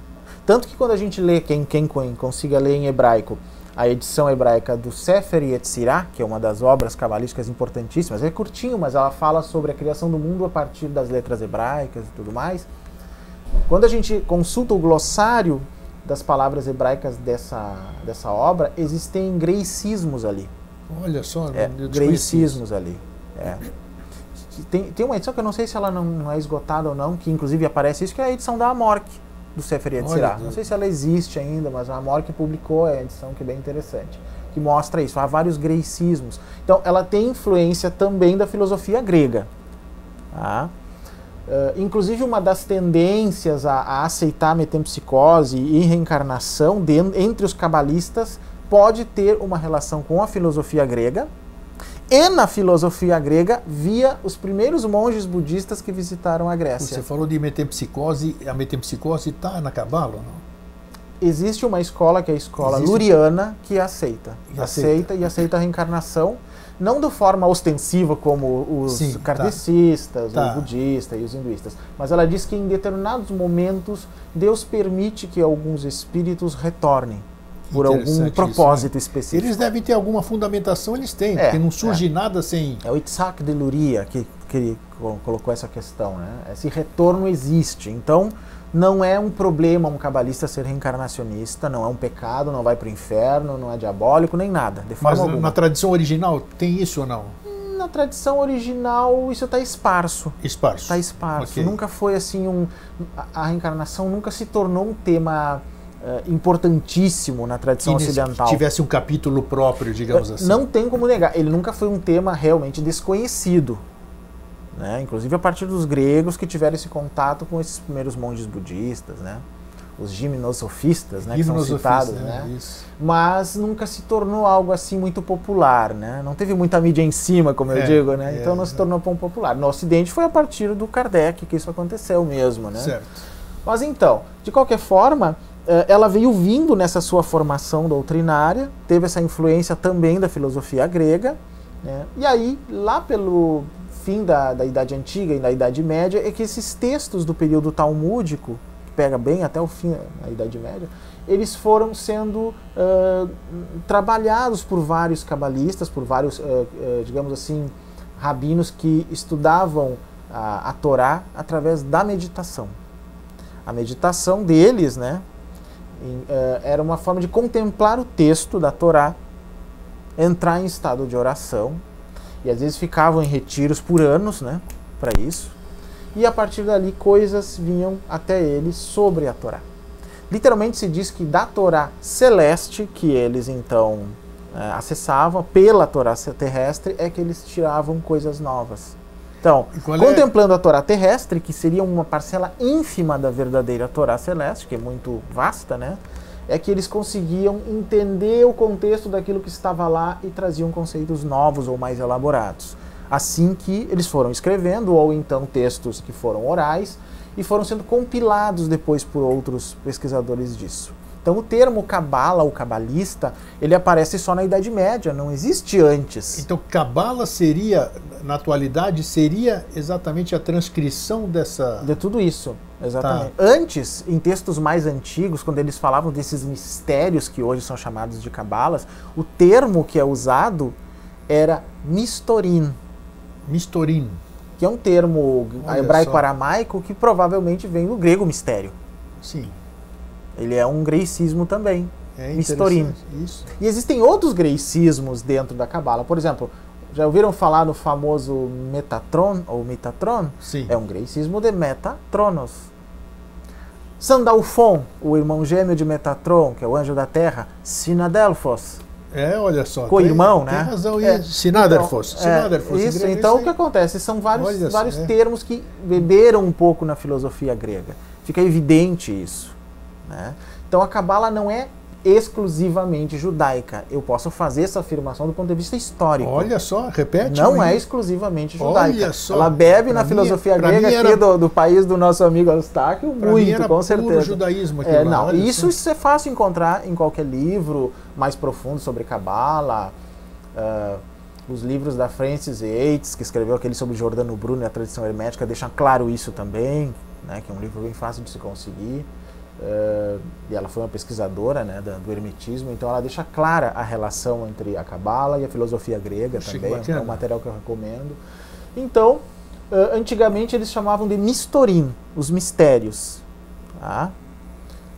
Tanto que quando a gente lê, quem, quem con- consiga ler em hebraico, a edição hebraica do Sefer Yetzirah, que é uma das obras cabalísticas importantíssimas, é curtinho, mas ela fala sobre a criação do mundo a partir das letras hebraicas e tudo mais. Quando a gente consulta o glossário das palavras hebraicas dessa, dessa obra, existem greicismos ali. Olha só, É, greicismos ali. É. Tem, tem uma edição que eu não sei se ela não, não é esgotada ou não, que inclusive aparece isso, que é a edição da Amorc, do Sefer Yetzirah. Olha, Não sei se ela existe ainda, mas a Amorc publicou a edição que é bem interessante, que mostra isso. Há vários greicismos. Então, ela tem influência também da filosofia grega. Tá? Eh, inclusive, uma das tendências a, a aceitar metempsicose e reencarnação den- entre os cabalistas pode ter uma relação com a filosofia grega e na filosofia grega via os primeiros monges budistas que visitaram a Grécia. Você falou de metempsicose, a metempsicose está na Cabala ou não? Existe uma escola que é a escola Existe- luriana que aceita. E aceita. aceita. e aceita a reencarnação, não de forma ostensiva como os Sim, tá. kardecistas, Tá. os budistas e os hinduistas, mas ela diz que em determinados momentos Deus permite que alguns espíritos retornem por algum propósito isso, específico. Eles devem ter alguma fundamentação, eles têm, É, porque não surge nada sem. É o Itzhak de Luria que, que co- colocou essa questão. Né? Esse retorno existe. Então, não é um problema um cabalista ser reencarnacionista, não é um pecado, não vai para o inferno, não é diabólico, nem nada. Mas alguma. na tradição original tem isso ou não? Na tradição original, isso está esparso. Esparso. Está esparso. Ok. Nunca foi assim um. A, reencarnação nunca se tornou um tema importantíssimo na tradição que ocidental. tivesse um capítulo próprio, digamos assim. Não tem como negar. Ele nunca foi um tema realmente desconhecido. Né? Inclusive a partir dos gregos que tiveram esse contato com esses primeiros monges budistas. Né? os gimnosofistas, né, que são citados, é, né? Isso. Mas nunca se tornou algo assim muito popular, né? Não teve muita mídia em cima, como eu É, digo, né? é, Então não se é. tornou tão popular. No Ocidente foi a partir do Kardec que isso aconteceu mesmo, né? Certo. Mas então, de qualquer forma, ela veio vindo nessa sua formação doutrinária, teve essa influência também da filosofia grega, né? e aí, lá pelo fim da, da Idade Antiga e da Idade Média, é que esses textos do período talmúdico, que pega bem até o fim da Idade Média, eles foram sendo ah, trabalhados por vários cabalistas, por vários, ah, ah, digamos assim, rabinos que estudavam a, a Torá através da meditação. A meditação deles, né, eh, era uma forma de contemplar o texto da Torá, entrar em estado de oração, e às vezes ficavam em retiros por anos, né, para isso. E a partir dali coisas vinham até eles sobre a Torá. Literalmente se diz que da Torá celeste, que eles então eh, acessavam, pela Torá terrestre, é que eles tiravam coisas novas. Então, é- contemplando a Torá terrestre, que seria uma parcela ínfima da verdadeira Torá celeste, que é muito vasta, né? É que eles conseguiam entender o contexto daquilo que estava lá e traziam conceitos novos ou mais elaborados. Assim que eles foram escrevendo, ou então textos que foram orais, e foram sendo compilados depois por outros pesquisadores disso. Então o termo cabala ou cabalista, ele aparece só na Idade Média, não existe antes. Então, Cabala seria, na atualidade, seria exatamente a transcrição dessa. De tudo isso, exatamente. Antes, em textos mais antigos, quando eles falavam desses mistérios que hoje são chamados de cabalas, o termo que é usado era mistorim, Mistorim. que é um termo hebraico-aramaico que provavelmente vem do grego mistério. Sim. Ele é um greicismo também. É interessante. Isso. E existem outros greicismos dentro da cabala. Por exemplo, já ouviram falar no famoso Metatron ou Metatron? Sim. É um greicismo de Metatronos. Sandalfon, o irmão gêmeo de Metatron, que é o anjo da terra, Sinadelphos. É, olha só. Co-irmão, né? Tem razão. É. É. Sinaderfos. Então, Sinaderfos. é, isso, grego, então o que acontece? São vários, Olha só, vários é. termos que beberam um pouco na filosofia grega. Fica evidente isso. Né? Então a Cabala não é exclusivamente judaica. Eu posso fazer essa afirmação do ponto de vista histórico. Olha só, repete. não aí. é exclusivamente Olha judaica. só. Ela bebe Pra na filosofia pra grega mim aqui era- do, do país do nosso amigo Eustáquio, muito, era com certeza. judaísmo aqui É, lá, não, olha isso, só. é fácil encontrar em qualquer livro mais profundo sobre Cabala. ah, os livros da Francis Yates, que escreveu aquele sobre Jordano Bruno e a tradição hermética, deixam claro isso também, né, que é um livro bem fácil de se conseguir. Ah, e ela foi uma pesquisadora né, do hermetismo, então ela deixa clara a relação entre a Cabala e a filosofia grega também. É bacana. um material que eu recomendo. Então, ah, antigamente eles chamavam de mistorim, os mistérios. Tá?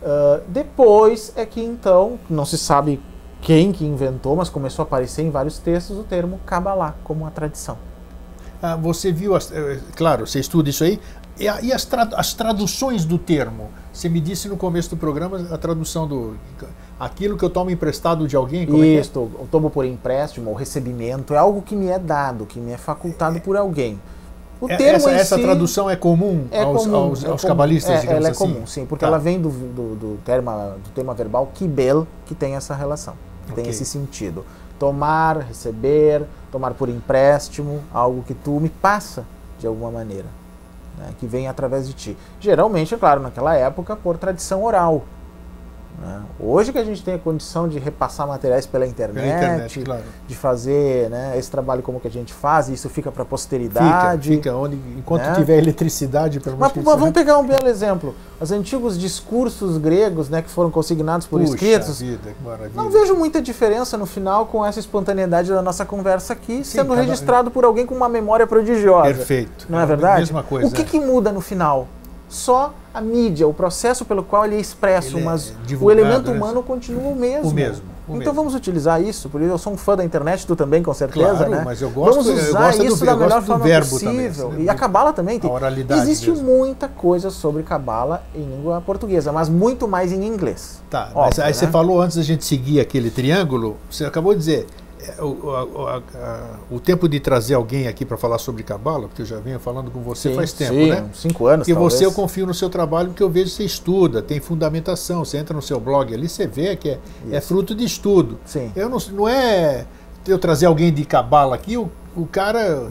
Ah, depois é que então, não se sabe quem que inventou, mas começou a aparecer em vários textos o termo Kabbalah como uma tradição. Ah, você viu, as, claro, você estuda isso aí. E, e as, tra- as traduções do termo? Você me disse no começo do programa a tradução do. Aquilo que eu tomo emprestado de alguém? Como é é? Isto, o tomo por empréstimo ou recebimento é algo que me é dado, que me é facultado por alguém. O É- termo essa, si tradução é comum é aos, comum, aos, é aos comum. cabalistas, É, digamos ela é assim? comum, sim, porque Tá. ela vem do, do, do, terma, do tema verbal kibel, que tem essa relação, que tem Ok. esse sentido. Tomar, receber, tomar por empréstimo, algo que tu me passa de alguma maneira, né, que vem através de ti. Geralmente, é claro, naquela época, por tradição oral. Né. Hoje que a gente tem a condição de repassar materiais pela internet, Pela internet, claro. de fazer né, esse trabalho como que a gente faz, e isso fica para a Fica, posteridade. fica onde, enquanto né? tiver eletricidade, Mas, mas vamos pegar um belo exemplo. Os antigos discursos gregos, né, que foram consignados por Puxa escritos, vida, não vejo muita diferença no final com essa espontaneidade da nossa conversa aqui, sendo cada- registrado por alguém com uma memória prodigiosa. Perfeito. Não é a verdade? Mesma coisa. O que, que muda no final? Só a mídia, o processo pelo qual ele é expresso, Ele é mas o divulgado, elemento né? humano continua o mesmo. O mesmo, o então mesmo. vamos utilizar isso, por isso eu sou um fã da internet, tu também com certeza, Claro, né? mas eu gosto- vamos eu usar do- isso eu da melhor do forma possível. também, e a cabala também tem. Existe mesmo. muita coisa sobre cabala em língua portuguesa, mas muito mais em inglês. Tá, mas Óbvio, aí né? você falou antes da gente seguir aquele triângulo, você acabou de dizer, é, o, a, a, o, tempo de trazer alguém aqui para falar sobre cabala, porque eu já venho falando com você sim, faz tempo, sim, né? Cinco anos. E talvez. você eu confio no seu trabalho porque eu vejo que você estuda, tem fundamentação. Você entra no seu blog ali, você vê que é, é fruto de estudo. Sim. Eu não, não é eu trazer alguém de cabala aqui, o, o cara,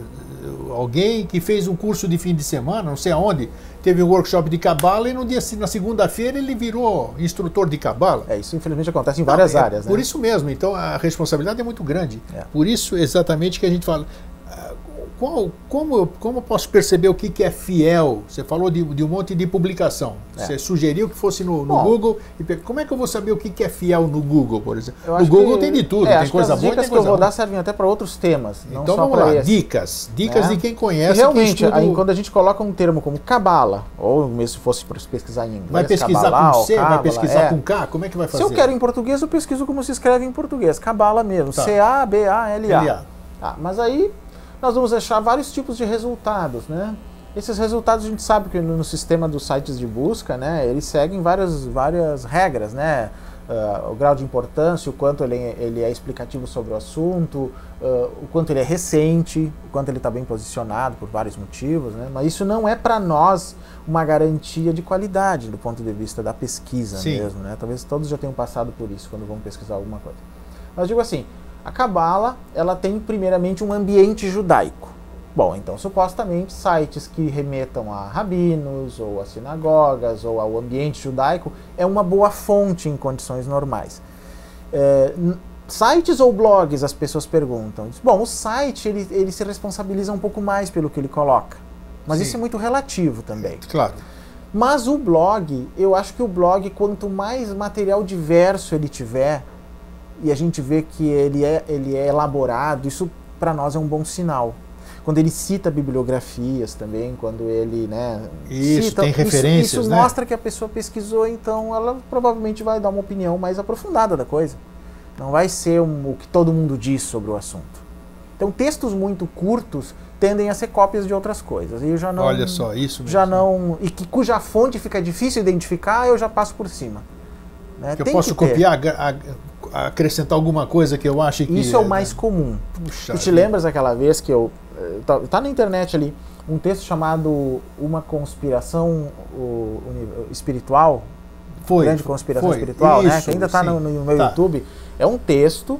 alguém que fez um curso de fim de semana, não sei aonde, teve um workshop de cabala e no dia na segunda-feira ele virou instrutor de cabala. É, isso infelizmente acontece em várias é, áreas, Por né? isso mesmo, então a responsabilidade é muito grande. É. Por isso exatamente que a gente fala, qual, como, eu, como eu posso perceber o que, que é fiel? Você falou de, de um monte de publicação. É. Você sugeriu que fosse no, no Bom, Google. E, como é que eu vou saber o que, que é fiel no Google, por exemplo? No acho Google que- tem de tudo, é, tem coisa que as boa e dicas tem que eu vou dar servem até para outros temas, Então vamos lá, esse. dicas. Dicas né? de quem E conhece. realmente, que estuda aí, o- quando a gente coloca um termo como cabala, ou mesmo se fosse para pesquisar em inglês, Vai pesquisar Kabbalah com C, vai Cábala, pesquisar é. com K, como é que vai fazer? Se eu quero em português, eu pesquiso como se escreve em português. Cabala mesmo. Tá. C-A-B-A-L-A. LA. Ah, mas aí nós vamos achar vários tipos de resultados, né? Esses resultados a gente sabe que no, no sistema dos sites de busca, né, eles seguem várias, várias regras, né? Ah, o grau de importância, o quanto ele, ele é explicativo sobre o assunto, ah, o quanto ele é recente, o quanto ele está bem posicionado por vários motivos, né? Mas isso não é para nós uma garantia de qualidade do ponto de vista da pesquisa Sim. mesmo, né? Talvez todos já tenham passado por isso quando vão pesquisar alguma coisa. Mas digo assim, a Cabala, ela tem primeiramente um ambiente judaico. Bom, então supostamente sites que remetam a rabinos, ou a sinagogas, ou ao ambiente judaico, é uma boa fonte em condições normais. É, sites ou blogs, as pessoas perguntam. Bom, o site ele, ele se responsabiliza um pouco mais pelo que ele coloca. Mas Sim. isso é muito relativo também. Claro. Mas o blog, eu acho que o blog, quanto mais material diverso ele tiver, e a gente vê que ele é, ele é elaborado, isso para nós é um bom sinal. Quando ele cita bibliografias também, quando ele, né, Isso, cita, tem isso- referências, isso, né? mostra que a pessoa pesquisou, então ela provavelmente vai dar uma opinião mais aprofundada da coisa. Não vai ser um- o que todo mundo diz sobre o assunto. Então, textos muito curtos tendem a ser cópias de outras coisas. E eu já não Olha só, isso mesmo. já não e que cuja fonte fica difícil identificar, eu já passo por cima. Né? Eu posso copiar, ag- ag- acrescentar alguma coisa que eu acho que. Isso é o mais comum. Puxa Tu te vida. lembras aquela vez que eu eh, tá, tá na internet ali um texto chamado Uma conspiração o- espiritual, Foi. grande conspiração foi. espiritual, né? Isso, Que ainda está no, no meu Tá. YouTube. É um texto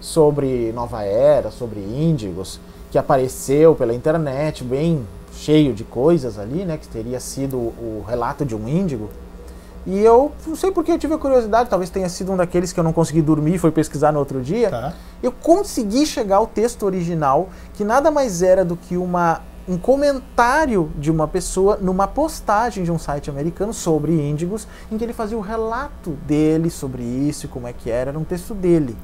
sobre Nova Era, sobre índigos, que apareceu pela internet, bem cheio de coisas ali, né? Que teria sido o relato de um índigo. E eu não sei porque eu tive a curiosidade, talvez tenha sido um daqueles que eu não consegui dormir, foi pesquisar no outro dia. Tá. Eu consegui chegar ao texto original, que nada mais era do que uma, um comentário de uma pessoa numa postagem de um site americano sobre índigos, em que ele fazia o relato dele sobre isso e como é que era, era um texto dele.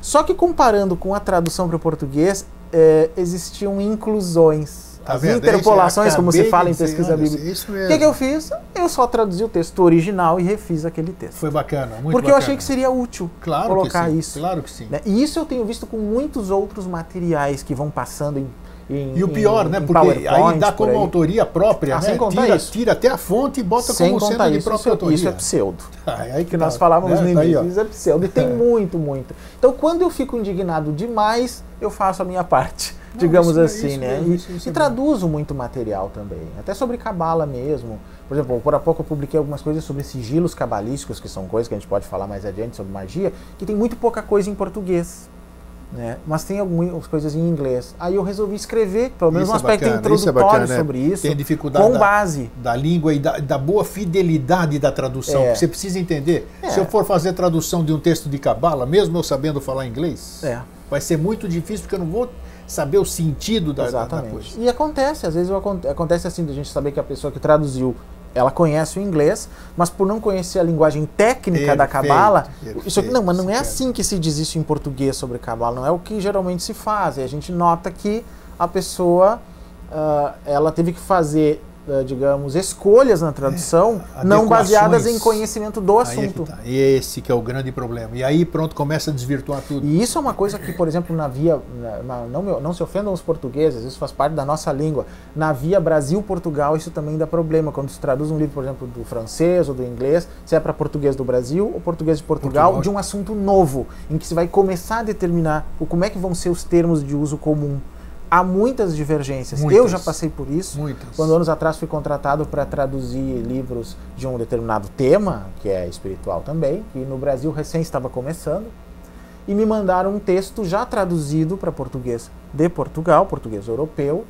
Só que comparando com a tradução para o português, eh, existiam inclusões, Tá as vendo? interpolações, como se fala em pesquisa bíblica. Isso O mesmo. que, que eu fiz? Eu só traduzi o texto original e refiz aquele texto. Foi bacana, muito Porque eu bacana. achei que seria útil claro colocar isso. Claro que sim. né? E isso eu tenho visto com muitos outros materiais que vão passando em. Em E o pior, em- né? em Porque aí dá por como aí. autoria própria, Ah, né? sem contar tira, isso. tira até a fonte e bota Sem como sendo de isso, própria isso, autoria. isso é pseudo. Ah, [LAUGHS] aí Que nós tá, falávamos né? no Tá aí, início, ó. isso é pseudo. E tem [LAUGHS] muito, muito. Então, quando eu fico indignado demais, eu faço a minha parte, Não, digamos isso é- assim, isso né? mesmo, E, isso- isso e é traduzo muito material também, até sobre cabala mesmo. Por exemplo, por há pouco eu publiquei algumas coisas sobre sigilos cabalísticos, que são coisas que a gente pode falar mais adiante sobre magia, que tem muito pouca coisa em português. Né? Mas tem algumas coisas em inglês. Aí eu resolvi escrever, pelo menos Isso um é aspecto bacana, isso é introdutório bacana, né? sobre isso, Tem dificuldade com da- base. da língua e da, da boa fidelidade da tradução. É. Você precisa entender. É. Se eu for fazer tradução de um texto de cabala, mesmo eu sabendo falar inglês, É. vai ser muito difícil porque eu não vou saber o sentido da, da- da Exatamente. coisa. E acontece, às vezes acontece assim, da gente saber que a pessoa que traduziu, ela conhece o inglês, mas por não conhecer a linguagem técnica da Perfeito, cabala, perfeito, isso aqui, não, mas não é perfeito. assim que se diz isso em português sobre cabala, não é o que geralmente se faz. E a gente nota que a pessoa, ah, ela teve que fazer digamos, escolhas na tradução É, não baseadas em conhecimento do Aí é assunto. tá. E esse que é o grande problema. E aí pronto, começa a desvirtuar tudo. E isso é uma coisa que, por exemplo, na via. na- não, não se ofendam os portugueses, isso faz parte da nossa língua. Na via Brasil-Portugal, isso também dá problema. Quando se traduz um livro, por exemplo, do francês ou do inglês, se é para português do Brasil ou português de Portugal, Portugal. de um assunto novo, em que se vai começar a determinar o, como é que vão ser os termos de uso comum. Há muitas divergências. Eu Muitas. já passei por isso. Muitas. Quando anos atrás fui contratado para traduzir livros de um determinado tema, que é espiritual também, que no Brasil recém estava começando, e me mandaram um texto já traduzido para português de Portugal, português europeu,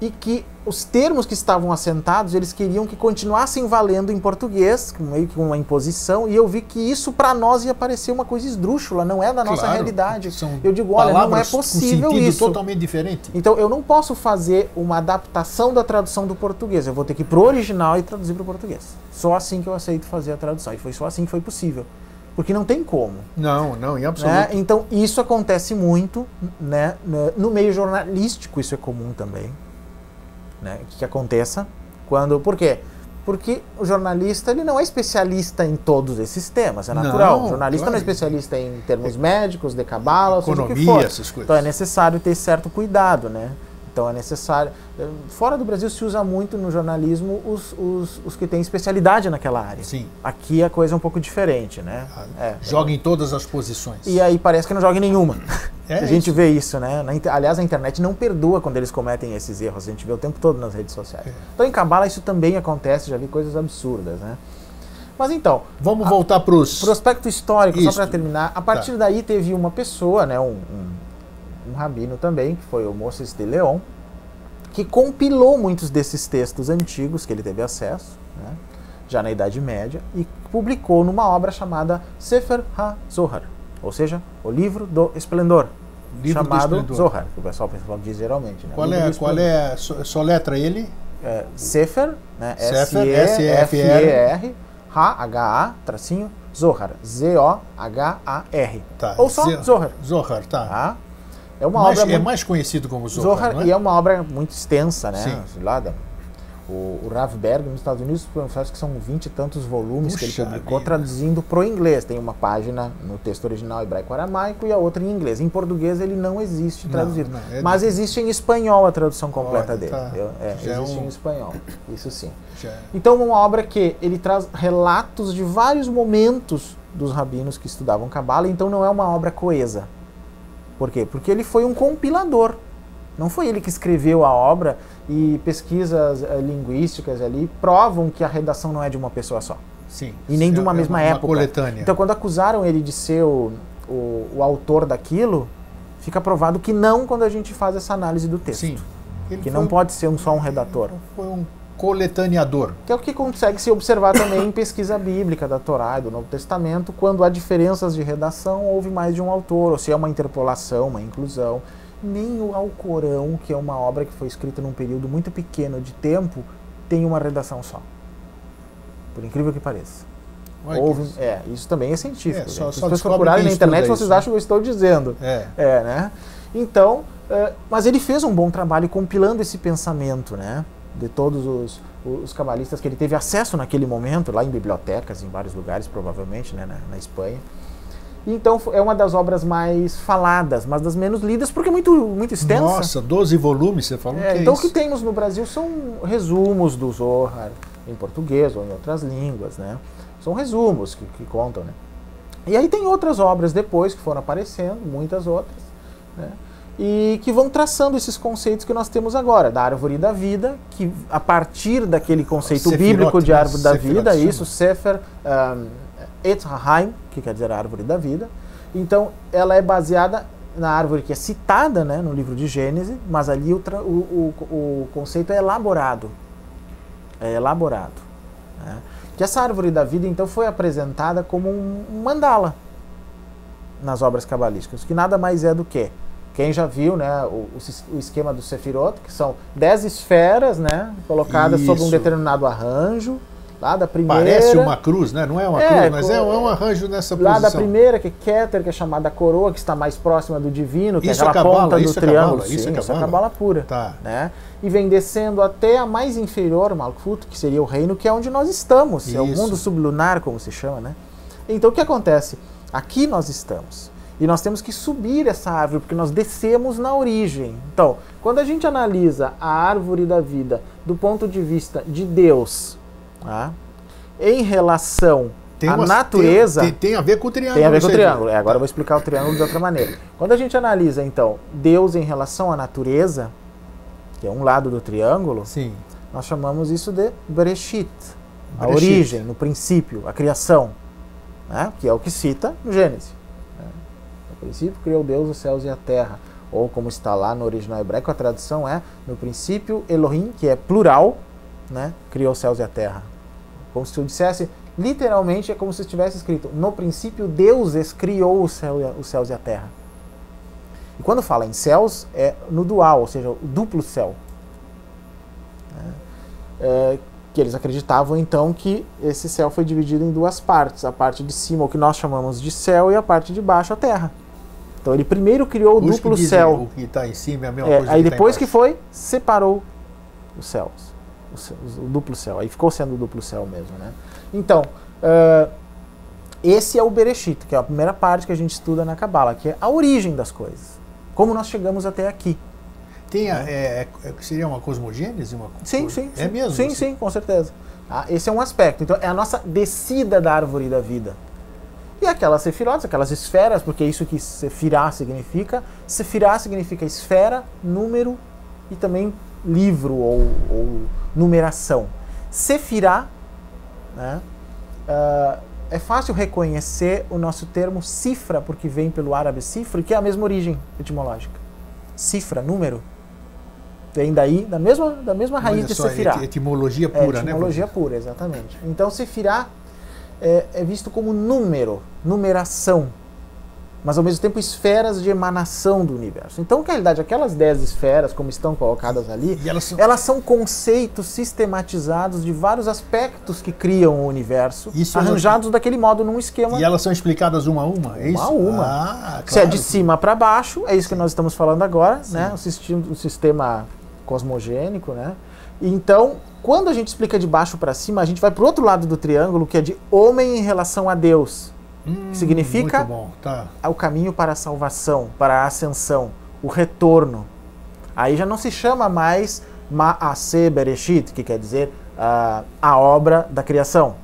e que os termos que estavam assentados, eles queriam que continuassem valendo em português, meio que uma imposição, e eu vi que isso para nós ia parecer uma coisa esdrúxula, não é da nossa Claro, realidade. Eu digo, olha, não é possível com isso. totalmente diferente. Então eu não posso fazer uma adaptação da tradução do português. Eu vou ter que ir pro original e traduzir para o português. Só assim que eu aceito fazer a tradução. E foi só assim que foi possível. Porque não tem como. Não, não, em absoluto. Né? Então isso acontece muito. Né? No meio jornalístico isso é comum também. Né? Que, aconteça quando. Por quê? Porque o jornalista ele não é especialista em todos esses temas, é Não, natural. o jornalista não é claro. especialista em termos médicos, de cabala, ou seja o que Economia, for. essas coisas. Então é necessário ter certo cuidado, né? Então é necessário. Fora do Brasil se usa muito no jornalismo os, os, os que têm especialidade naquela área. Sim. Aqui a coisa é um pouco diferente, né? É. Joga em todas as posições. E aí parece que não joga em nenhuma. É [LAUGHS] a gente isso. vê isso, né? Na aliás, a internet não perdoa quando eles cometem esses erros. A gente vê o tempo todo nas redes sociais. É. Então em Cabala isso também acontece, já vi coisas absurdas, né? Mas então, Vamos voltar para os. prospecto histórico, só Isso. para terminar. A partir Tá. daí teve uma pessoa, né, um, um, um rabino também, que foi o Moses de Leon, que compilou muitos desses textos antigos que ele teve acesso, né, já na Idade Média, e publicou numa obra chamada Sefer HaZohar, ou seja, o Livro do Esplendor, Livro do chamado Esplendor. Zohar, que o pessoal, o pessoal diz geralmente. Né? Qual é, do qual é, só, só letra ele? É, Sefer, né? Sefer, H-H-A, tracinho, Zohar, Z-O-H-A-R. Tá. Ou só Zohar, Zohar, tá. tá? É uma Mais- obra é muito... mais conhecido como Zohar, Zohar, não é? e é uma obra muito extensa, né? Sim. Lá, da- o, o Rav Berg, nos Estados Unidos, acho que são vinte e tantos volumes que ele Puxa publicou, vida. traduzindo pro inglês. Tem uma página no texto original hebraico-aramaico e a outra em inglês. Em português ele não existe Não, traduzido. não, é- Mas existe em espanhol a tradução completa Olha, dele. tá. Eu- é, Já é existe um- em espanhol. Isso sim. Já- Então, uma obra que ele traz relatos de vários momentos dos rabinos que estudavam Cabala, então não é uma obra coesa. Por quê? Porque ele foi um compilador. Não foi ele que escreveu a obra e pesquisas eh, linguísticas ali provam que a redação não é de uma pessoa só. Sim. E nem de uma é mesma uma época. coletânea. Então, quando acusaram ele de ser o, o, o autor daquilo, fica provado que não quando a gente faz essa análise do texto. Sim. Ele Que não um- pode ser um, só um redator. Foi um coletaneador. Que é o que consegue se observar também em pesquisa bíblica da Torá e do Novo Testamento, quando há diferenças de redação, houve mais de um autor, ou se é uma interpolação, uma inclusão. Nem o Alcorão, que é uma obra que foi escrita num período muito pequeno de tempo, tem uma redação só. Por incrível que pareça. Houve, que- é, isso também é científico. É, só-. Se vocês procurarem na internet, estuda vocês isso, né? acham que eu estou dizendo. É. É, né? Então, eh, mas ele fez um bom trabalho compilando esse pensamento, né? De todos os, os cabalistas que ele teve acesso naquele momento, lá em bibliotecas, em vários lugares, provavelmente, né? Na, na Espanha. Então, é uma das obras mais faladas, mas das menos lidas, porque é muito, muito extensa. Nossa, 12 volumes, você falou É, que é então, o que temos no Brasil são resumos do Zohar, em português ou em outras línguas, né? São resumos que, que contam, né? E aí tem outras obras depois que foram aparecendo, muitas outras, né? E que vão traçando esses conceitos que nós temos agora, da árvore da vida, que a partir daquele conceito Sefirot, bíblico de né? árvore da Sefirot vida, isso, Sefer um, Et Haim, que quer dizer a árvore da vida. Então, ela é baseada na árvore que é citada né, no livro de Gênesis, mas ali o, o, o, conceito é elaborado. É elaborado. né? Que essa árvore da vida, então, foi apresentada como um mandala nas obras cabalísticas, que nada mais é do que quem já viu né, o, o esquema do Sefirot, que são dez esferas né, colocadas sob um Isso. determinado arranjo, Lá da primeira. Parece uma cruz, né? Não é uma É, cruz, mas é, é um arranjo nessa Lá posição. da primeira, que é Keter, que é chamada coroa, que está mais próxima do divino, que Isso é é aquela cabala, ponta do isso é triângulo. cabala, isso Sim, é isso é cabala. pura. Tá. Né? E vem descendo até a mais inferior, Malkuth, que seria o reino, que é onde nós estamos. É o Isso. mundo sublunar, como se chama, né? Então o que acontece? Aqui nós estamos. E nós temos que subir essa árvore, porque nós descemos na origem. Então, quando a gente analisa a árvore da vida do ponto de vista de Deus, tá? em relação Tem à uma- natureza. Tem, tem- a ver com o triângulo. Tem a ver com o triângulo. É, agora eu vou explicar o triângulo de outra maneira. Quando a gente analisa, então, Deus em relação à natureza, que é um lado do triângulo, Sim. nós chamamos isso de Bereshit. A origem, no princípio, a criação. Né? Que é o que cita no Gênesis. Princípio criou Deus os céus e a terra. Ou como está lá no original hebraico, a tradução é no princípio Elohim, que é plural, né? criou os céus e a terra. Como se eu dissesse, literalmente é como se estivesse escrito: No princípio, Deus criou o céu os céus e a terra. E quando fala em céus, é no dual, ou seja, o duplo céu. Né? É, que eles acreditavam então que esse céu foi dividido em duas partes: a parte de cima, o que nós chamamos de céu, e a parte de baixo, a terra. Então ele primeiro criou o Os que duplo dizem céu. O que está em cima é a mesma É, coisa aí que tá depois que embaixo. foi, separou os céus. O, o duplo céu. Aí ficou sendo o duplo céu mesmo, né? Então, ah, esse é o Bereshit, que é a primeira parte que a gente estuda na Kabbalah, que é a origem das coisas. Como nós chegamos até aqui. Tem a, é, é- seria uma cosmogênese? Uma Sim, sim. É sim. mesmo? Sim, assim? sim, com certeza. Tá? Esse é um aspecto. Então, é a nossa descida da árvore da vida. E aquelas sefirotes, aquelas esferas, porque é isso que sefirá significa. Sefirá significa esfera, número e também livro ou, ou numeração. Sefirá, né, ah, é fácil reconhecer o nosso termo cifra, porque vem pelo árabe cifra, que é a mesma origem etimológica. Cifra, número. Vem daí, da mesma, da mesma raiz é de só sefirá. eti- etimologia É, pura, etimologia né? pura, exatamente. Então, sefirá é, é visto como número, numeração, mas ao mesmo tempo esferas de emanação do universo. Então, na realidade, aquelas dez esferas, como estão colocadas ali, elas são, elas são conceitos sistematizados de vários aspectos que criam o universo, Isso arranjados daquele modo num esquema. e elas são explicadas uma a uma? É Uma isso? a uma. Ah, Se é claro. de cima para baixo, é isso que nós estamos falando agora, né? O sistema, o sistema cosmogênico, né? Então, quando a gente explica de baixo para cima, a gente vai para o outro lado do triângulo, que é de homem em relação a Deus. Hum, significa- Muito bom, tá. O caminho para a salvação, para a ascensão, o retorno. Aí já não se chama mais Ma'ase Bereshit, que quer dizer ah, a obra da criação.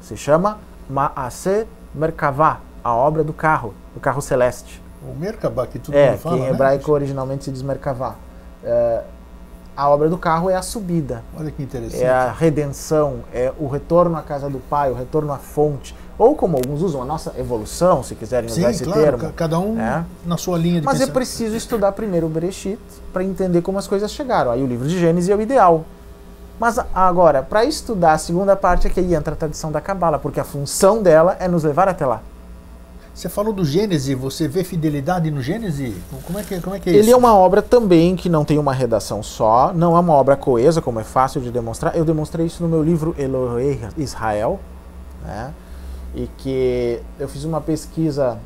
Se chama Ma'ase Merkavah, a obra do carro, do carro celeste. O Merkabah que todo É, fala, que em né? hebraico originalmente se diz Merkavah. É, a obra do carro é a subida, Olha que interessante. é a redenção, é o retorno à casa do Pai, o retorno à fonte. Ou como alguns usam, a nossa evolução, se quiserem usar Sim, esse claro, termo. ca- cada um É. na sua linha de Mas eu pensamento. preciso estudar primeiro o Bereshit para entender como as coisas chegaram. Aí o livro de Gênesis é o ideal. Mas agora, para estudar a segunda parte é que aí entra a tradição da Cabala, porque a função dela é nos levar até lá. Você falou do Gênesis, você vê fidelidade no Gênesis? Como é que, como é, que é Ele isso? é uma obra também que não tem uma redação só, não é uma obra coesa, como é fácil de demonstrar. Eu demonstrei isso no meu livro Elohei Israel, né? e que eu fiz uma pesquisa,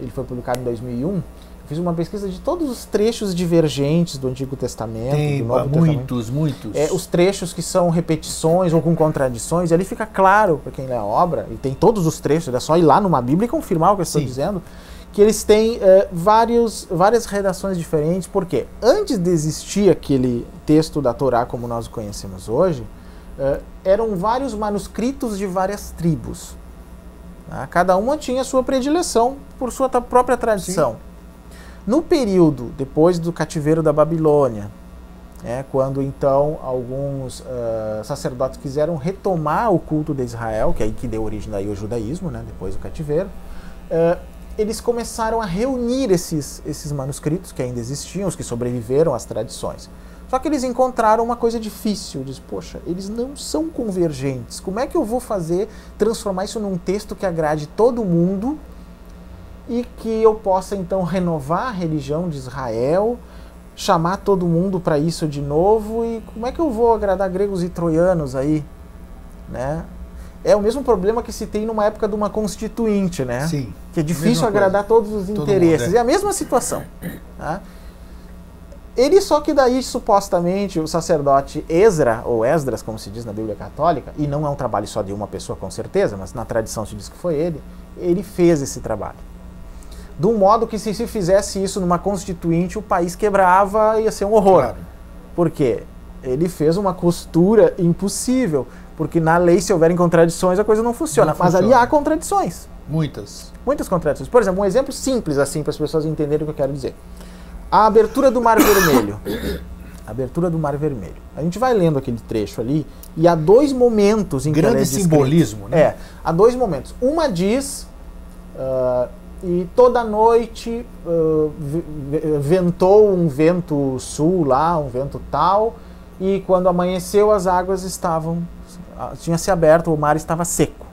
ele foi publicado em 2001, eu fiz uma pesquisa de todos os trechos divergentes do Antigo Testamento, Tem do Novo Testamento. muitos, muitos. É, os trechos que são repetições ou com contradições, ali fica claro para quem lê a obra, e tem todos os trechos, é só ir lá numa Bíblia e confirmar o que eu estou Sim. dizendo, que eles têm é, vários, várias redações diferentes, porque antes de existir aquele texto da Torá como nós o conhecemos hoje, é, eram vários manuscritos de várias tribos. tá? Cada uma tinha sua predileção por sua própria tradição. No período depois do cativeiro da Babilônia, é, quando então alguns ah, sacerdotes quiseram retomar o culto de Israel, que é aí que deu origem daí ao judaísmo, né, depois do cativeiro, ah, eles começaram a reunir esses, esses manuscritos que ainda existiam, os que sobreviveram às tradições. Só que eles encontraram uma coisa difícil, diz, poxa, eles não são convergentes. Como é que eu vou fazer transformar isso num texto que agrade todo mundo e que eu possa então renovar a religião de Israel, chamar todo mundo para isso de novo e como é que eu vou agradar gregos e troianos aí, né? é o mesmo problema que se tem numa época de uma constituinte, né? Sim. Que é difícil agradar coisa. todos os Todo interesses. Mundo, é. é a mesma situação. Tá? Ele só que daí, supostamente, o sacerdote Ezra, ou Esdras, como se diz na Bíblia Católica, e não é um trabalho só de uma pessoa com certeza, mas na tradição se diz que foi ele, ele fez esse trabalho. De um modo que se se fizesse isso numa constituinte, o país quebrava, ia ser um horror. Claro. Por quê? Ele fez uma costura impossível, porque na lei, se houverem contradições, a coisa não funciona. Não mas funciona. ali há contradições. Muitas. Muitas contradições. Por exemplo, um exemplo simples assim para as pessoas entenderem o que eu quero dizer. A abertura do Mar Vermelho. [COUGHS] A abertura do Mar Vermelho. A gente vai lendo aquele trecho ali e há dois momentos em Grande que é simbolismo, né? É, há dois momentos. Uma diz uh, e toda noite uh, ventou um vento sul lá, um vento tal, e quando amanheceu as águas estavam tinha se aberto, o mar estava seco.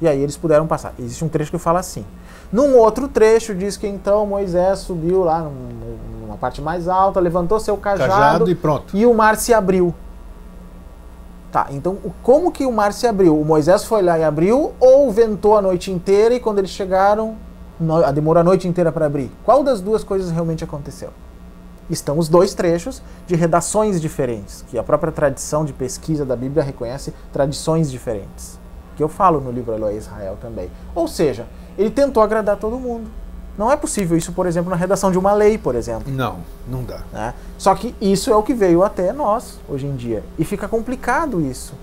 E aí eles puderam passar. Existe um trecho que fala assim. Num outro trecho diz que então Moisés subiu lá numa parte mais alta, levantou seu cajado, cajado e pronto. E o mar se abriu. Tá, então como que o mar se abriu? O Moisés foi lá e abriu ou ventou a noite inteira e quando eles chegaram, demorou a noite inteira para abrir? Qual das duas coisas realmente aconteceu? estão os dois trechos de redações diferentes, que a própria tradição de pesquisa da Bíblia reconhece tradições diferentes, que eu falo no livro Eloé Israel também. Ou seja, ele tentou agradar todo mundo. Não é possível isso, por exemplo, na redação de uma lei, por exemplo. Não, não dá. Né? Só que isso é o que veio até nós hoje em dia. E fica complicado isso.